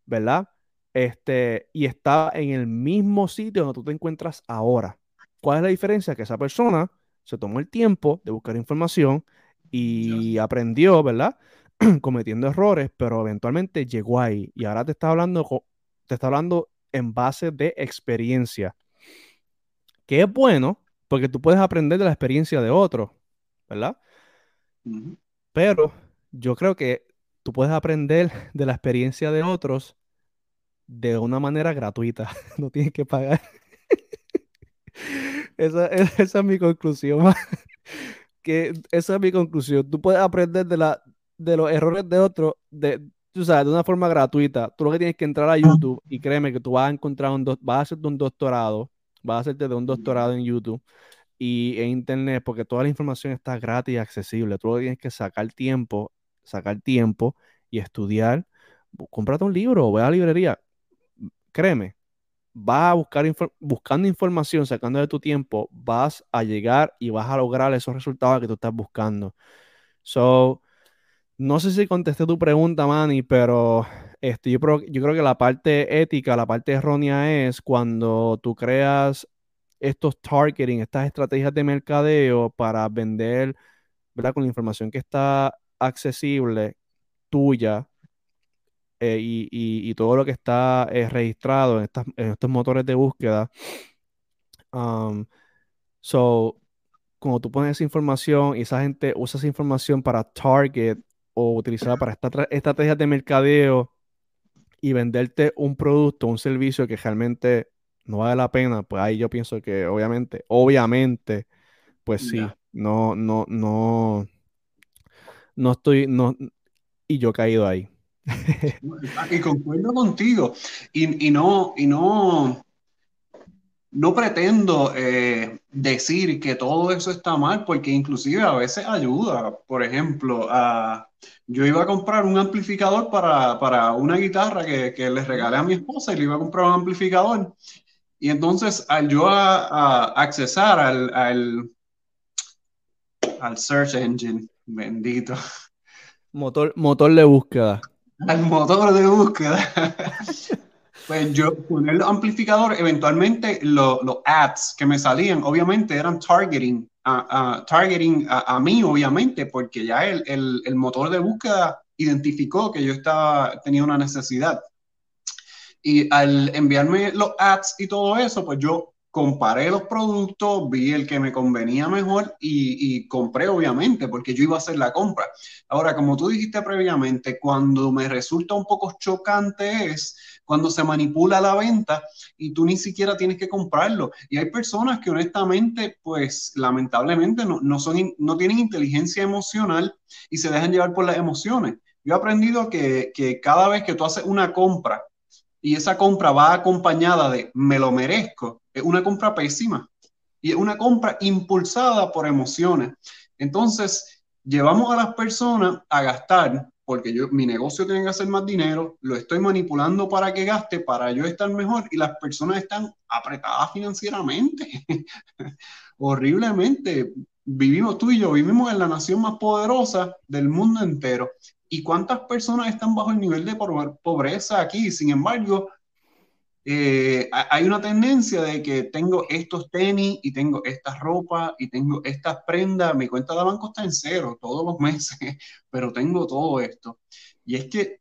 ¿verdad? Este, y está en el mismo sitio donde tú te encuentras ahora. ¿Cuál es la diferencia? Que esa persona se tomó el tiempo de buscar información y aprendió, ¿verdad? Cometiendo errores, pero eventualmente llegó ahí y ahora te está hablando, te está hablando en base de experiencia. Que es bueno porque tú puedes aprender de la experiencia de otros, ¿verdad? Pero yo creo que tú puedes aprender de la experiencia de otros de una manera gratuita. No tienes que pagar. esa, esa, es mi conclusión. que esa es mi conclusión. Tú puedes aprender de, la, de los errores de otros de, tú sabes, de una forma gratuita. Tú lo que tienes que entrar a YouTube y créeme que tú vas a encontrar un, vas a hacerte un doctorado, vas a hacerte de un doctorado en YouTube y en Internet, porque toda la información está gratis y accesible. Tú lo que tienes que sacar tiempo, sacar tiempo y estudiar. Cómprate un libro ve a la librería. Créeme, vas a buscar buscando información, sacando de tu tiempo, vas a llegar y vas a lograr esos resultados que tú estás buscando. So, no sé si contesté tu pregunta, Manny, pero este, yo, creo, que la parte ética, la parte errónea es cuando tú creas estos targeting, estas estrategias de mercadeo para vender, ¿verdad? Con la información que está accesible, tuya, eh, y, todo lo que está eh, registrado en, estos motores de búsqueda. Um, so, cuando tú pones esa información y esa gente usa esa información para target o utilizarla para estrategias de mercadeo y venderte un producto, un servicio que realmente no vale la pena, pues ahí yo pienso que obviamente, obviamente, pues sí, no, no, no, no estoy, no, y yo he caído ahí. y concuerdo contigo. Y, no, y no, no pretendo eh, decir que todo eso está mal, porque inclusive a veces ayuda. Por ejemplo, yo iba a comprar un amplificador para, una guitarra que, que, le regalé a mi esposa y le iba a comprar un amplificador. Y entonces al yo a, accesar al, al, al search engine, bendito. Motor, motor de búsqueda al motor de búsqueda. pues yo con el amplificador, eventualmente los ads que me salían, obviamente eran targeting, targeting a, mí, obviamente, porque ya el, el, el, motor de búsqueda identificó que yo estaba, tenía una necesidad. Y al enviarme los ads y todo eso, pues yo comparé los productos, vi el que me convenía mejor y, compré obviamente porque yo iba a hacer la compra. Ahora, como tú dijiste previamente, cuando me resulta un poco chocante es cuando se manipula la venta y tú ni siquiera tienes que comprarlo. Y hay personas que honestamente, pues lamentablemente no, son, no tienen inteligencia emocional y se dejan llevar por las emociones. Yo he aprendido que, que cada vez que tú haces una compra, y esa compra va acompañada de me lo merezco, es una compra pésima y es una compra impulsada por emociones. Entonces, llevamos a las personas a gastar, porque yo, mi negocio tiene que hacer más dinero, lo estoy manipulando para que gaste, para yo estar mejor, y las personas están apretadas financieramente, horriblemente. Vivimos tú y yo, vivimos en la nación más poderosa del mundo entero. ¿Y cuántas personas están bajo el nivel de pobreza aquí? Sin embargo, eh, hay una tendencia de que tengo estos tenis y tengo esta ropa y tengo estas prendas, mi cuenta de banco está en cero todos los meses, pero tengo todo esto. Y es que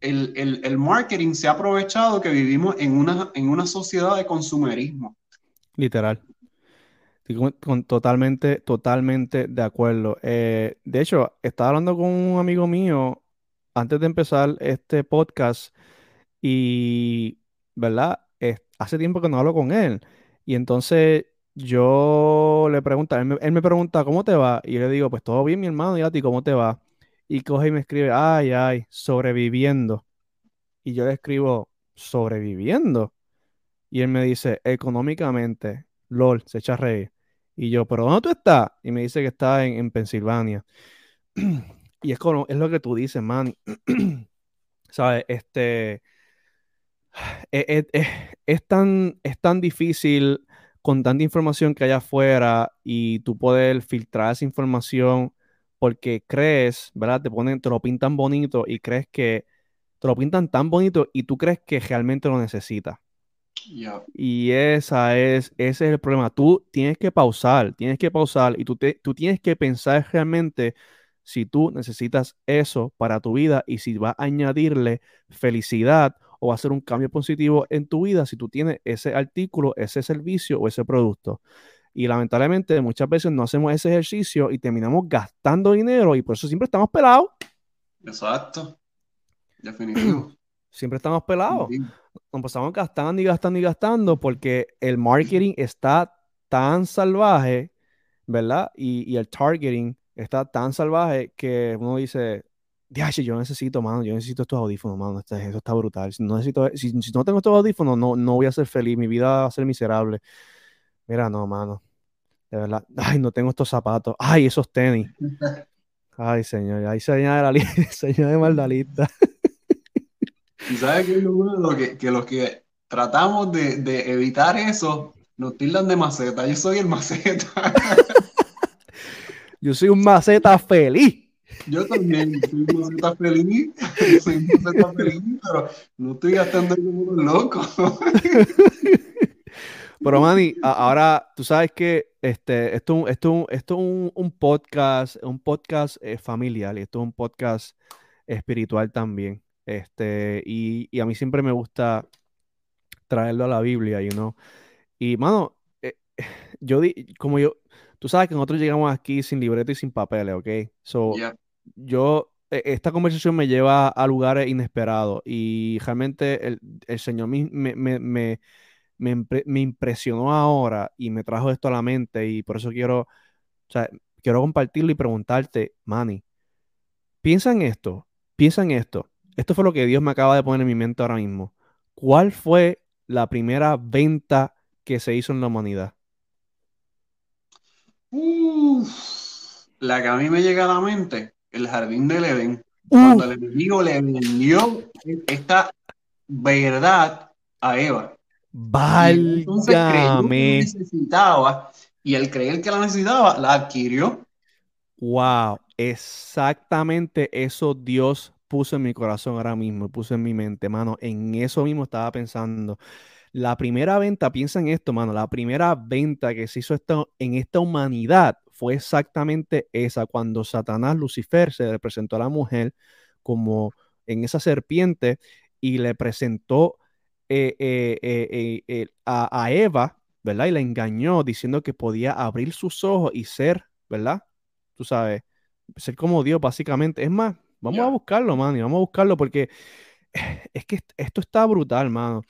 el, el, el marketing se ha aprovechado que vivimos en una, en una sociedad de consumerismo. Literal. totalmente, totalmente de acuerdo. Eh, de hecho, estaba hablando con un amigo mío antes de empezar este podcast y ¿verdad? hace tiempo que no hablo con él. Y entonces yo le pregunto, él me, pregunta, ¿cómo te va? Y yo le digo, pues todo bien, mi hermano, y a ti, ¿cómo te va? Y coge y me escribe, ay, ay, sobreviviendo. Y yo le escribo, sobreviviendo. Y él me dice, económicamente, LOL, se echa a reír. Y yo, ¿pero dónde tú estás? Y me dice que está en, en Pensilvania. y es, como, es lo que tú dices, man. ¿Sabes? Este es, tan, es tan difícil con tanta información que hay afuera y tú poder filtrar esa información porque crees, ¿verdad? Te ponen, te lo pintan bonito y crees que te lo pintan tan bonito y tú crees que realmente lo necesitas. Y esa es, ese es el problema. Tú tienes que pausar, tienes que pausar y tú, te, tú tienes que pensar realmente si tú necesitas eso para tu vida y si va a añadirle felicidad o va a ser un cambio positivo en tu vida si tú tienes ese artículo, ese servicio o ese producto. Y lamentablemente muchas veces no hacemos ese ejercicio y terminamos gastando dinero y por eso siempre estamos pelados. Exacto. Definitivo. Siempre estamos pelados. Nos pasamos gastando y gastando y gastando porque el marketing está tan salvaje, ¿verdad? Y, y el targeting está tan salvaje que uno dice, yo necesito, mano, yo necesito estos audífonos, mano, esto, está brutal. Si no, necesito, si, no tengo estos audífonos, no, no voy a ser feliz, mi vida va a ser miserable. Mira, no, mano, de verdad, ay, no tengo estos zapatos, ay, esos tenis. Ay, señor, ay, señor de, la señor de maldalista. ¿Y sabes qué es lo que, que los que tratamos de, de evitar eso nos tildan de maceta? Yo soy el maceta. Yo soy un maceta feliz. Yo también soy un está feliz, soy feliz, pero no estoy gastando como un loco. Pero Manny, ahora tú sabes que este, esto, esto, esto es un, un, podcast, un podcast eh, familiar y esto es un podcast espiritual también. Este, y, y, a mí siempre me gusta traerlo a la Biblia, you know. Y mano, eh, yo di, como yo, tú sabes que nosotros llegamos aquí sin libreto y sin papeles, ¿ok? So, yo, e, esta conversación me lleva a lugares inesperados y realmente el, Señor me, me, me, me, impresionó ahora y me trajo esto a la mente y por eso quiero, o sea, quiero compartirlo y preguntarte, Manny, piensa en esto, piensa en esto. Esto fue lo que Dios me acaba de poner en mi mente ahora mismo. ¿Cuál fue la primera venta que se hizo en la humanidad? la que a mí me llega a la mente, el jardín del Edén. Cuando el enemigo le vendió esta verdad a Eva. Válgame. necesitaba y al creer que la necesitaba, la adquirió. Wow, exactamente eso Dios puso en mi corazón ahora mismo, puso en mi mente, mano. En eso mismo estaba pensando. La primera venta, piensa en esto, mano. La primera venta que se hizo esto, en esta humanidad fue exactamente esa, cuando Satanás, Lucifer, se presentó a la mujer como en esa serpiente y le presentó eh, eh, eh, a, Eva, ¿verdad? Y la engañó diciendo que podía abrir sus ojos y ser, ¿verdad? Tú sabes, ser como Dios, básicamente. Es más, vamos a buscarlo, man, y vamos a buscarlo porque es que esto está brutal, mano.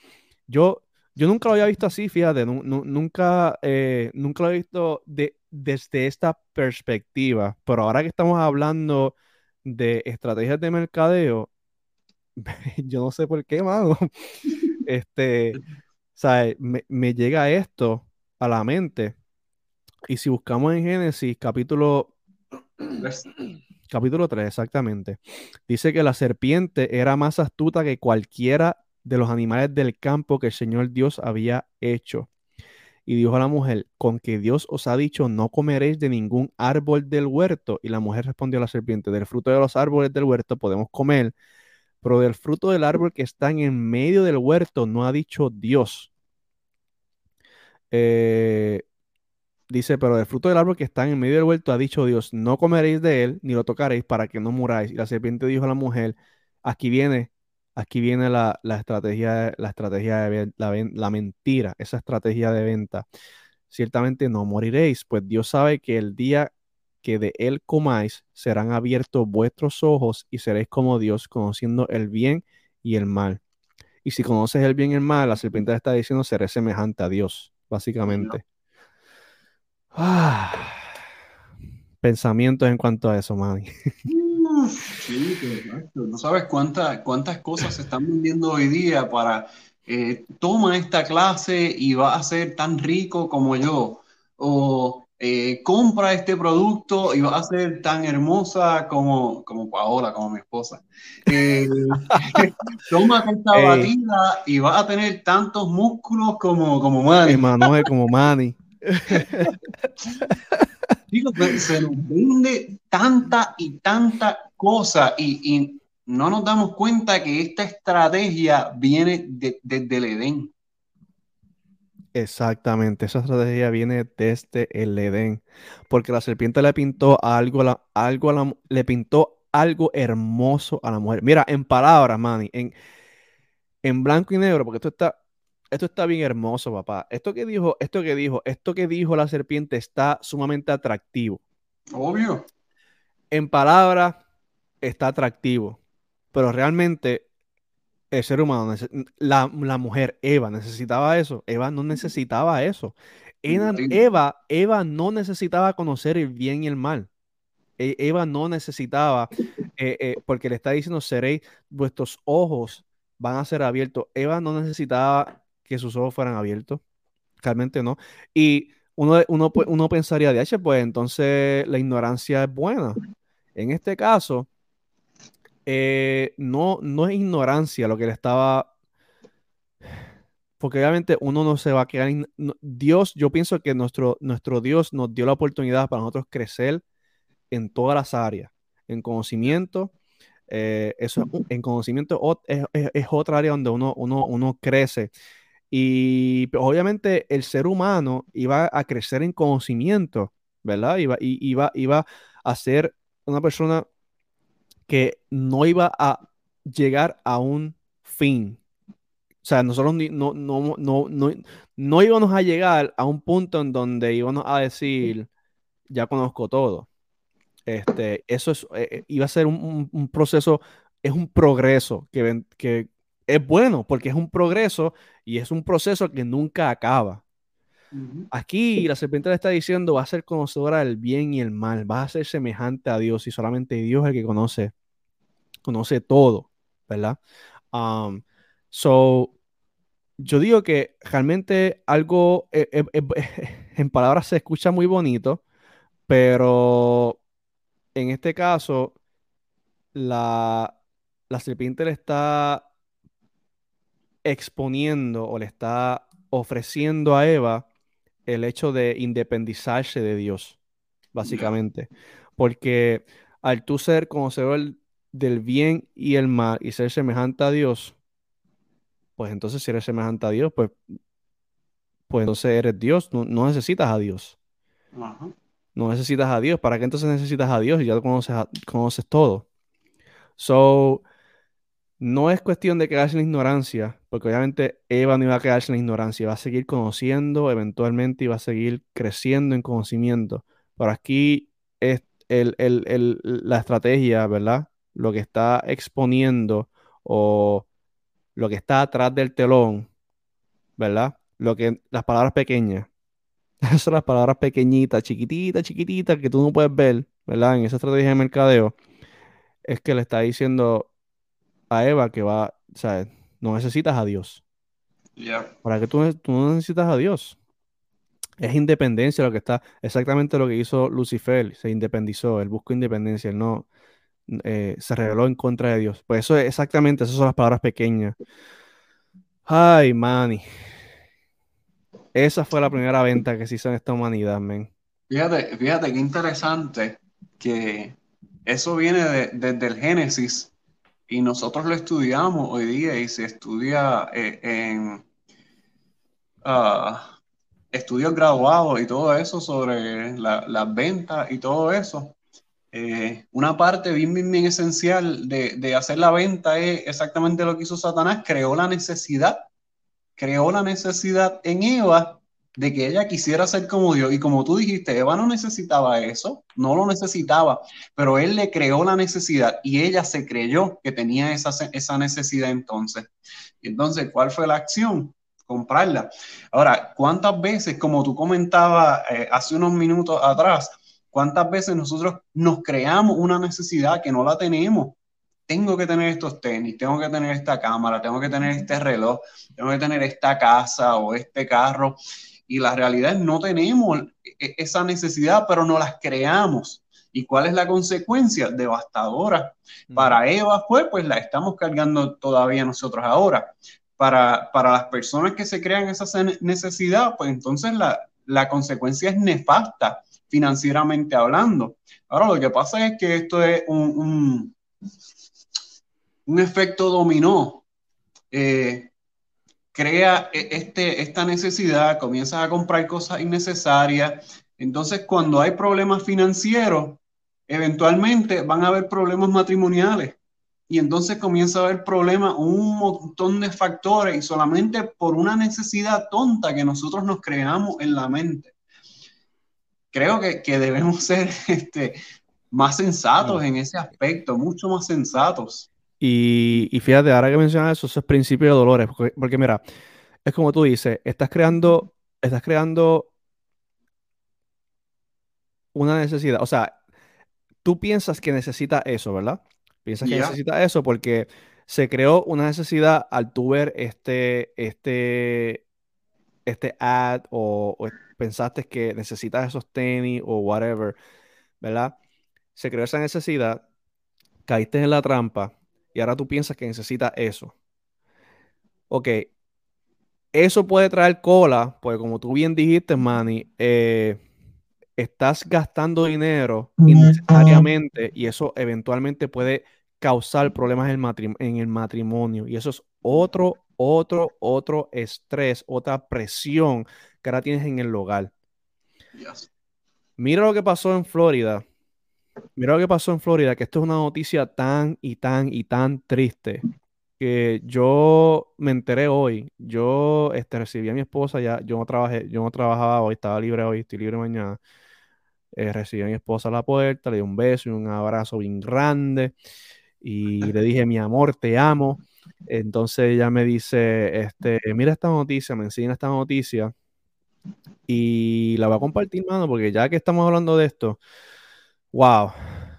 Yo, yo nunca lo había visto así, fíjate, nunca, nunca lo he visto de, desde esta perspectiva, pero ahora que estamos hablando de estrategias de mercadeo, yo no sé por qué, mano. Este, ¿sabes? Me, me llega esto a la mente. Y si buscamos en Génesis, capítulo capítulo 3, exactamente, dice que la serpiente era más astuta que cualquiera de los animales del campo que el Señor Dios había hecho. Y dijo a la mujer, con que Dios os ha dicho, no comeréis de ningún árbol del huerto. Y la mujer respondió a la serpiente, del fruto de los árboles del huerto podemos comer, pero del fruto del árbol que está en medio del huerto no ha dicho Dios. Eh, dice, pero del fruto del árbol que está en medio del huerto ha dicho Dios, no comeréis de él ni lo tocaréis para que no muráis. Y la serpiente dijo a la mujer, aquí viene, aquí viene la, estrategia, la estrategia de la, la mentira, esa estrategia de venta. Ciertamente no moriréis, pues Dios sabe que el día que de él comáis, serán abiertos vuestros ojos y seréis como Dios, conociendo el bien y el mal. Y si conoces el bien y el mal, la serpiente está diciendo, seré semejante a Dios, básicamente. Ah, pensamientos en cuanto a eso, Sí, No sabes cuántas cuántas cosas se están vendiendo hoy día para eh, toma esta clase y va a ser tan rico como yo. O eh, compra este producto y va a ser tan hermosa como, como Paola, como mi esposa. Eh, toma esta batida y va a tener tantos músculos como, como Manny. Emanuel, como Manny. se nos vende tanta y tanta cosa y, no nos damos cuenta que esta estrategia viene desde el Edén. Exactamente, esa estrategia viene desde el Edén, porque la serpiente le pintó algo, algo le pintó algo hermoso a la mujer. Mira, en palabras, Manny, en, en blanco y negro, porque esto está, esto está bien hermoso, papá. Esto que dijo, esto que dijo, esto que dijo la serpiente está sumamente atractivo. Obvio. En palabras, está atractivo, pero realmente el ser humano, la, mujer, Eva, necesitaba eso. Eva no necesitaba eso. Eva, Eva, no necesitaba conocer el bien y el mal. E, Eva no necesitaba, eh, eh, porque le está diciendo, seréis, vuestros ojos van a ser abiertos. Eva no necesitaba que sus ojos fueran abiertos. Realmente no. Y uno, uno, uno pensaría, de pues entonces la ignorancia es buena. En este caso, eh, no, no es ignorancia lo que le estaba. Porque obviamente uno no se va a quedar. Dios, yo pienso que nuestro, nuestro Dios nos dio la oportunidad para nosotros crecer en todas las áreas. en conocimiento. Eh, eso en conocimiento es, es, otra área donde uno, uno, uno crece. Y pues, obviamente el ser humano iba a crecer en conocimiento, ¿verdad? Iba, iba, iba a ser una persona que no iba a llegar a un fin. O sea, nosotros no, no, no, no, no íbamos a llegar a un punto en donde íbamos a decir, ya conozco todo. Este, eso es, eh, eh, iba a ser un, proceso, es un progreso que, que es bueno porque es un progreso y es un proceso que nunca acaba. Aquí la serpiente le está diciendo, va a ser conocedora del bien y el mal, va a ser semejante a Dios y solamente Dios es el que conoce, conoce todo, ¿verdad? Um, so, yo digo que realmente algo eh, eh, eh, en palabras se escucha muy bonito, pero en este caso la, la serpiente le está exponiendo o le está ofreciendo a Eva el hecho de independizarse de Dios, básicamente. Porque al tú ser conocedor del bien y el mal y ser semejante a Dios, pues entonces si eres semejante a Dios, pues, pues entonces eres Dios, no, necesitas a Dios. No necesitas a Dios. ¿Para qué entonces necesitas a Dios? Y ya conoces, conoces todo. So, no es cuestión de quedarse en la ignorancia, porque obviamente Eva no iba a quedarse en la ignorancia, va a seguir conociendo eventualmente y va a seguir creciendo en conocimiento. Pero aquí es la estrategia, ¿verdad? Lo que está exponiendo o lo que está atrás del telón, ¿verdad? Lo que, las palabras pequeñas. Esas son las palabras pequeñitas, chiquititas, chiquititas, que tú no puedes ver, ¿verdad? En esa estrategia de mercadeo, es que le está diciendo a Eva que va, o sea, no necesitas a Dios. ¿Para qué tú, tú no necesitas a Dios? Es independencia lo que está, exactamente lo que hizo Lucifer, se independizó, él buscó independencia, él no, eh, se rebeló en contra de Dios. Pues eso es exactamente, esas son las palabras pequeñas. Ay, Manny. Esa fue la primera venta que se hizo en esta humanidad, men. Fíjate, fíjate qué interesante que eso viene desde el Génesis y nosotros lo estudiamos hoy día y se estudia eh, en ah, estudios graduados y todo eso sobre las ventas y todo eso. Eh, una parte bien, bien, bien esencial de, de, hacer la venta es exactamente lo que hizo Satanás, creó la necesidad, creó la necesidad en Eva de que ella quisiera ser como Dios. Y como tú dijiste, Eva no necesitaba eso, no lo necesitaba, pero él le creó la necesidad y ella se creyó que tenía esa, esa necesidad entonces. Entonces, ¿cuál fue la acción? Comprarla. Ahora, ¿cuántas veces, como tú comentabas eh, hace unos minutos atrás, ¿Cuántas veces nosotros nos creamos una necesidad que no la tenemos? Tengo que tener estos tenis, tengo que tener esta cámara, tengo que tener este reloj, tengo que tener esta casa o este carro. Y la realidad es no tenemos e-, esa necesidad, pero no las creamos. ¿Y cuál es la consecuencia? Devastadora. Para Eva fue, pues la estamos cargando todavía nosotros ahora. Para, para las personas que se crean esa necesidad, pues entonces la, la consecuencia es nefasta financieramente hablando. Ahora, lo que pasa es que esto es un, un, efecto dominó. Eh, crea e, este, esta necesidad, comienzas a comprar cosas innecesarias. Entonces, cuando hay problemas financieros, eventualmente van a haber problemas matrimoniales. Y entonces comienza a haber problemas, un montón de factores y solamente por una necesidad tonta que nosotros nos creamos en la mente creo que, que debemos ser este, más sensatos en ese aspecto, mucho más sensatos. Y, y, fíjate, ahora que mencionas eso, eso es principio de dolores, porque, mira, es como tú dices, estás creando, estás creando una necesidad, o sea, tú piensas que necesita eso, ¿verdad? Piensas que necesita eso porque se creó una necesidad al tú ver este, este, este ad o, o pensaste que necesitas esos tenis o whatever, ¿verdad? Se creó esa necesidad, caíste en la trampa y ahora tú piensas que necesitas eso. Ok, eso puede traer cola, pues como tú bien dijiste, Manny, eh, estás gastando dinero innecesariamente y eso eventualmente puede causar problemas en el matrimonio. Y eso es otro, otro, otro estrés, otra presión que ahora tienes en el hogar. Mira lo que pasó en Florida. Mira lo que pasó en Florida, que esto es una noticia tan y tan y tan triste que yo me enteré hoy. Yo este, recibí a mi esposa ya, yo no trabajé, yo no trabajaba hoy, estaba libre hoy, estoy libre mañana. Eh, recibí a mi esposa a la puerta, le di un beso y un abrazo bien grande y le dije, mi amor, te amo. Entonces ella me dice, este, mira esta noticia, me enseña esta noticia y la voy a compartir, mano, porque ya que estamos hablando de esto, wow,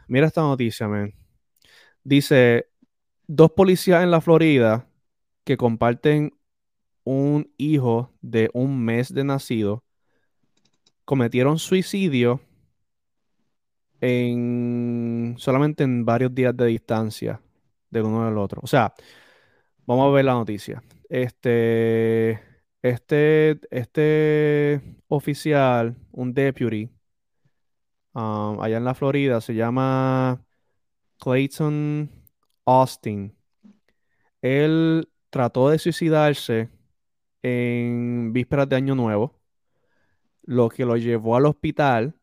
mira esta noticia, man. Dice, dos policías en la Florida que comparten un hijo de un mes de nacido cometieron suicidio en solamente en varios días de distancia de uno del otro. O sea, vamos a ver la noticia. Este, este, este oficial, un deputy, um, allá en la Florida, se llama Clayton Austin. Él trató de suicidarse en vísperas de Año Nuevo, lo que lo llevó al hospital.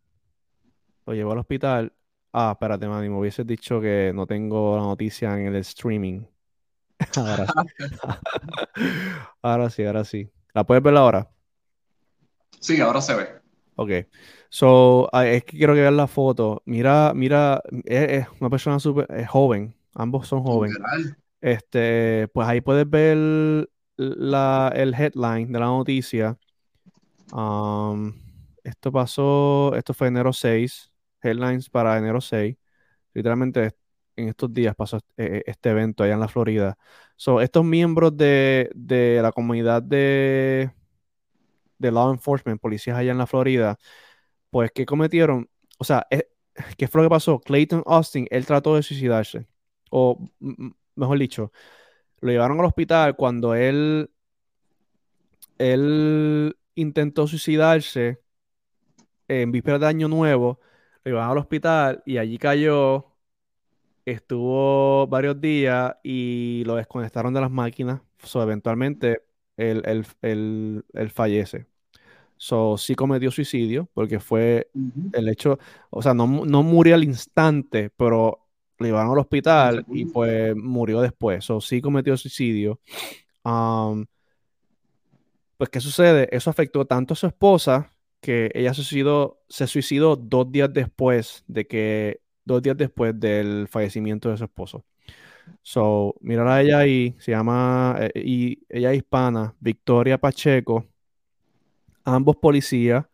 Lo llevó al hospital. Ah, espérate, man, me hubieses dicho que no tengo la noticia en el streaming. ahora sí. ahora sí, ahora sí. ¿La puedes ver ahora? Sí, ahora se ve. Ok. So, ah, es que quiero que vean la foto. Mira, mira, es, una persona súper joven. Ambos son jóvenes. Este, pues ahí puedes ver la, el headline de la noticia. Um, esto pasó, esto fue enero 6, headlines para enero 6. Literalmente en estos días pasó e, e, este evento allá en la Florida. So, estos miembros de, la comunidad de, de law enforcement, policías allá en la Florida, pues, ¿qué cometieron? O sea, eh, ¿qué fue lo que pasó? Clayton Austin, él trató de suicidarse o mejor dicho, lo llevaron al hospital cuando él, él intentó suicidarse en vísperas de Año Nuevo, lo llevaron al hospital y allí cayó, estuvo varios días y lo desconectaron de las máquinas, so, eventualmente él, fallece. So, sí cometió suicidio porque fue el hecho, o sea, no, no murió al instante, pero le llevaron al hospital y pues murió después. O sí cometió suicidio. pues, ¿qué sucede? Eso afectó tanto a su esposa que ella suicidó, se suicidó dos días después de que, dos días después del fallecimiento de su esposo. So, mirar a ella ahí, se llama, eh, y ella es hispana, Victoria Pacheco, ambos policías.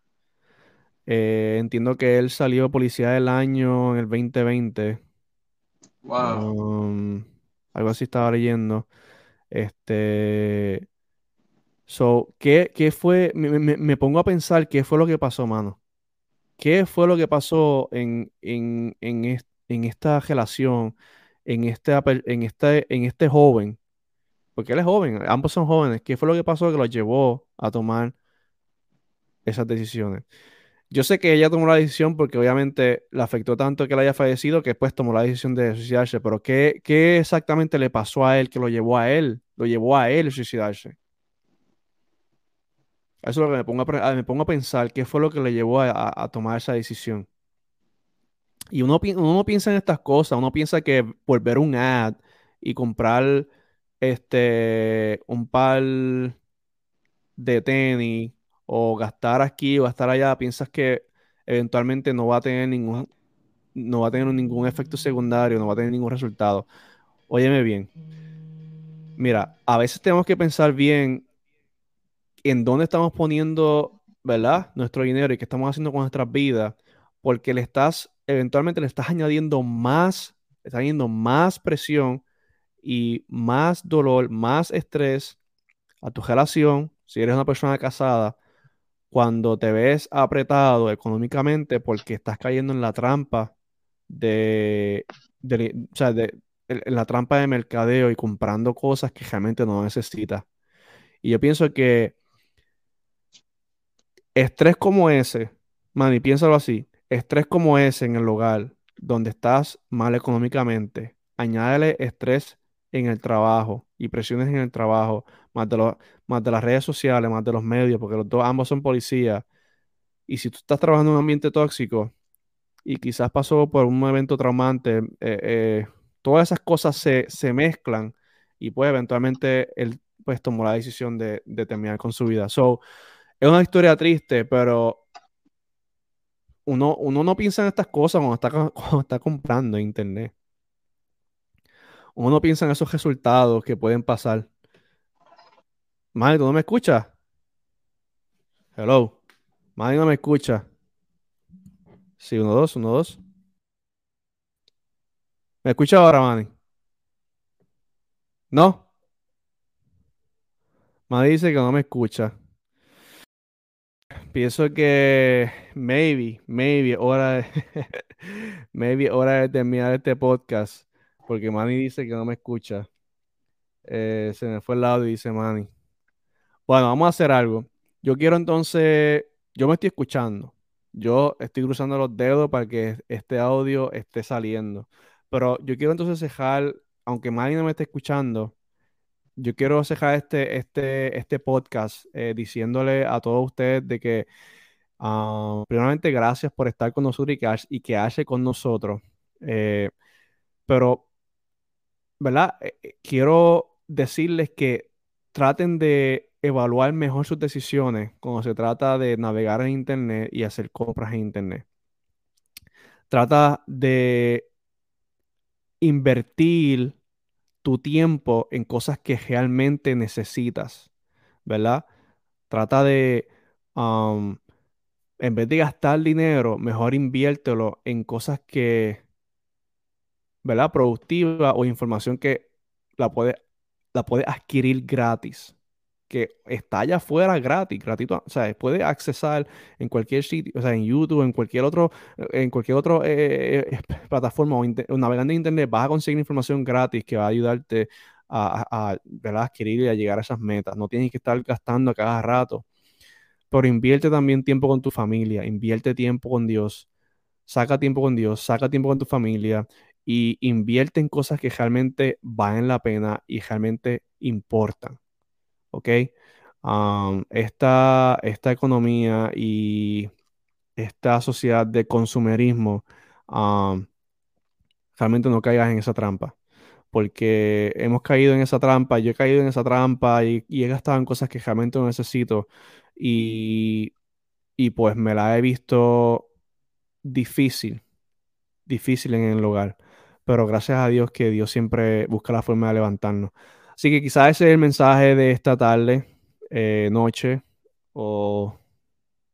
Eh, entiendo que él salió policía del año en el 2020 Wow. Um, algo así estaba leyendo. Este. So, ¿qué, qué fue? Me, pongo a pensar qué fue lo que pasó, mano. ¿Qué fue lo que pasó en, en, en, esta relación, en este, en, este, en este joven? Porque él es joven, ambos son jóvenes. ¿Qué fue lo que pasó que los llevó a tomar esas decisiones? Yo sé que ella tomó la decisión porque obviamente le afectó tanto que él haya fallecido que después tomó la decisión de suicidarse, pero ¿qué, exactamente le pasó a él que lo llevó a él? Lo llevó a él suicidarse. Eso es lo que me pongo a, me pongo a pensar, ¿qué fue lo que le llevó a, tomar esa decisión? Y uno, uno piensa en estas cosas, uno piensa que volver un ad y comprar este, un par de tenis o gastar aquí o gastar allá, piensas que eventualmente no va a tener ningún, no va a tener ningún efecto secundario, no va a tener ningún resultado. Óyeme bien. Mira, a veces tenemos que pensar bien en dónde estamos poniendo, ¿verdad? Nuestro dinero y qué estamos haciendo con nuestras vidas, porque le estás, eventualmente le estás añadiendo más, le estás añadiendo más presión y más dolor, más estrés a tu relación, si eres una persona casada, cuando te ves apretado económicamente porque estás cayendo en la trampa de, o sea, en la trampa de mercadeo y comprando cosas que realmente no necesitas. Y yo pienso que estrés como ese, Manny, piénsalo así. Estrés como ese en el hogar, donde estás mal económicamente, añádele estrés en el trabajo y presiones en el trabajo, más de, de las redes sociales, más de los medios, porque los dos ambos son policías. Y si tú estás trabajando en un ambiente tóxico y quizás pasó por un evento traumante, eh, eh, todas esas cosas se, mezclan y pues eventualmente él pues tomó la decisión de, terminar con su vida. So, es una historia triste, pero uno, uno no piensa en estas cosas cuando está, cuando está comprando internet. Uno no piensa en esos resultados que pueden pasar. Madre, ¿tú no me escuchas? Hello. Madre, no me escucha. Sí, uno, dos, uno, dos. ¿Me escucha ahora, Manny? ¿No? Manny dice que no me escucha. Pienso que maybe, maybe, hora de, maybe hora de terminar este podcast. Porque Manny dice que no me escucha. Eh, se me fue el lado y dice Manny. Bueno, vamos a hacer algo. Yo quiero entonces, yo me estoy escuchando. Yo estoy cruzando los dedos para que este audio esté saliendo. Pero yo quiero entonces dejar, aunque Manny no me esté escuchando, yo quiero dejar este, este, este podcast eh, diciéndole a todos ustedes de que, uh, primeramente, gracias por estar con nosotros y que, y con nosotros. Eh, pero, ¿verdad? Eh, quiero decirles que traten de evaluar mejor sus decisiones cuando se trata de navegar en Internet y hacer compras en Internet. Trata de invertir tu tiempo en cosas que realmente necesitas, ¿verdad? Trata de, en vez de gastar dinero, mejor inviértelo en cosas que, ¿verdad? Productiva o información que la puedes la puede adquirir gratis que está allá afuera gratis, gratuito, o sea, puede accesar en cualquier sitio, o sea, en YouTube, en cualquier otro, en cualquier otro eh, eh, plataforma o, navegando en internet, vas a conseguir información gratis que va a ayudarte a, adquirir y a llegar a esas metas. No tienes que estar gastando a cada rato, pero invierte también tiempo con tu familia, invierte tiempo con Dios, saca tiempo con Dios, saca tiempo con tu familia y invierte en cosas que realmente valen la pena y realmente importan. ¿Ok? esta, economía y esta sociedad de consumerismo, realmente no caigas en esa trampa. Porque hemos caído en esa trampa, yo he caído en esa trampa y, he gastado en cosas que realmente no necesito. Y, y pues me la he visto difícil, difícil en el hogar. Pero gracias a Dios que Dios siempre busca la forma de levantarnos. Así que quizás ese es el mensaje de esta tarde, eh, noche, o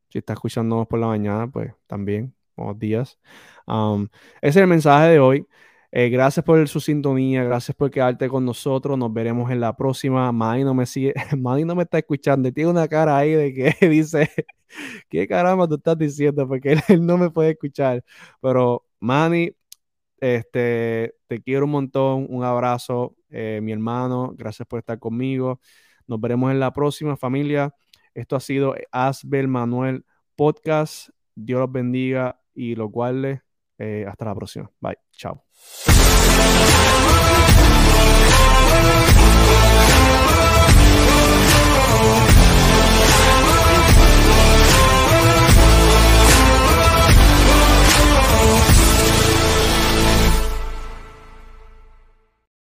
si está escuchándonos por la mañana, pues también, o días. Um, ese es el mensaje de hoy. Eh, gracias por su sintonía, gracias por quedarte con nosotros. Nos veremos en la próxima. Manny no me sigue, Manny no me está escuchando. Tiene una cara ahí de que dice, ¿qué caramba tú estás diciendo? Porque él, no me puede escuchar. Pero Manny, este, te quiero un montón. Un abrazo. Eh, mi hermano. Gracias por estar conmigo. Nos veremos en la próxima familia. Esto ha sido Asbel Manuel Podcast. Dios los bendiga y los guarde. Eh, hasta la próxima. Bye. Chao.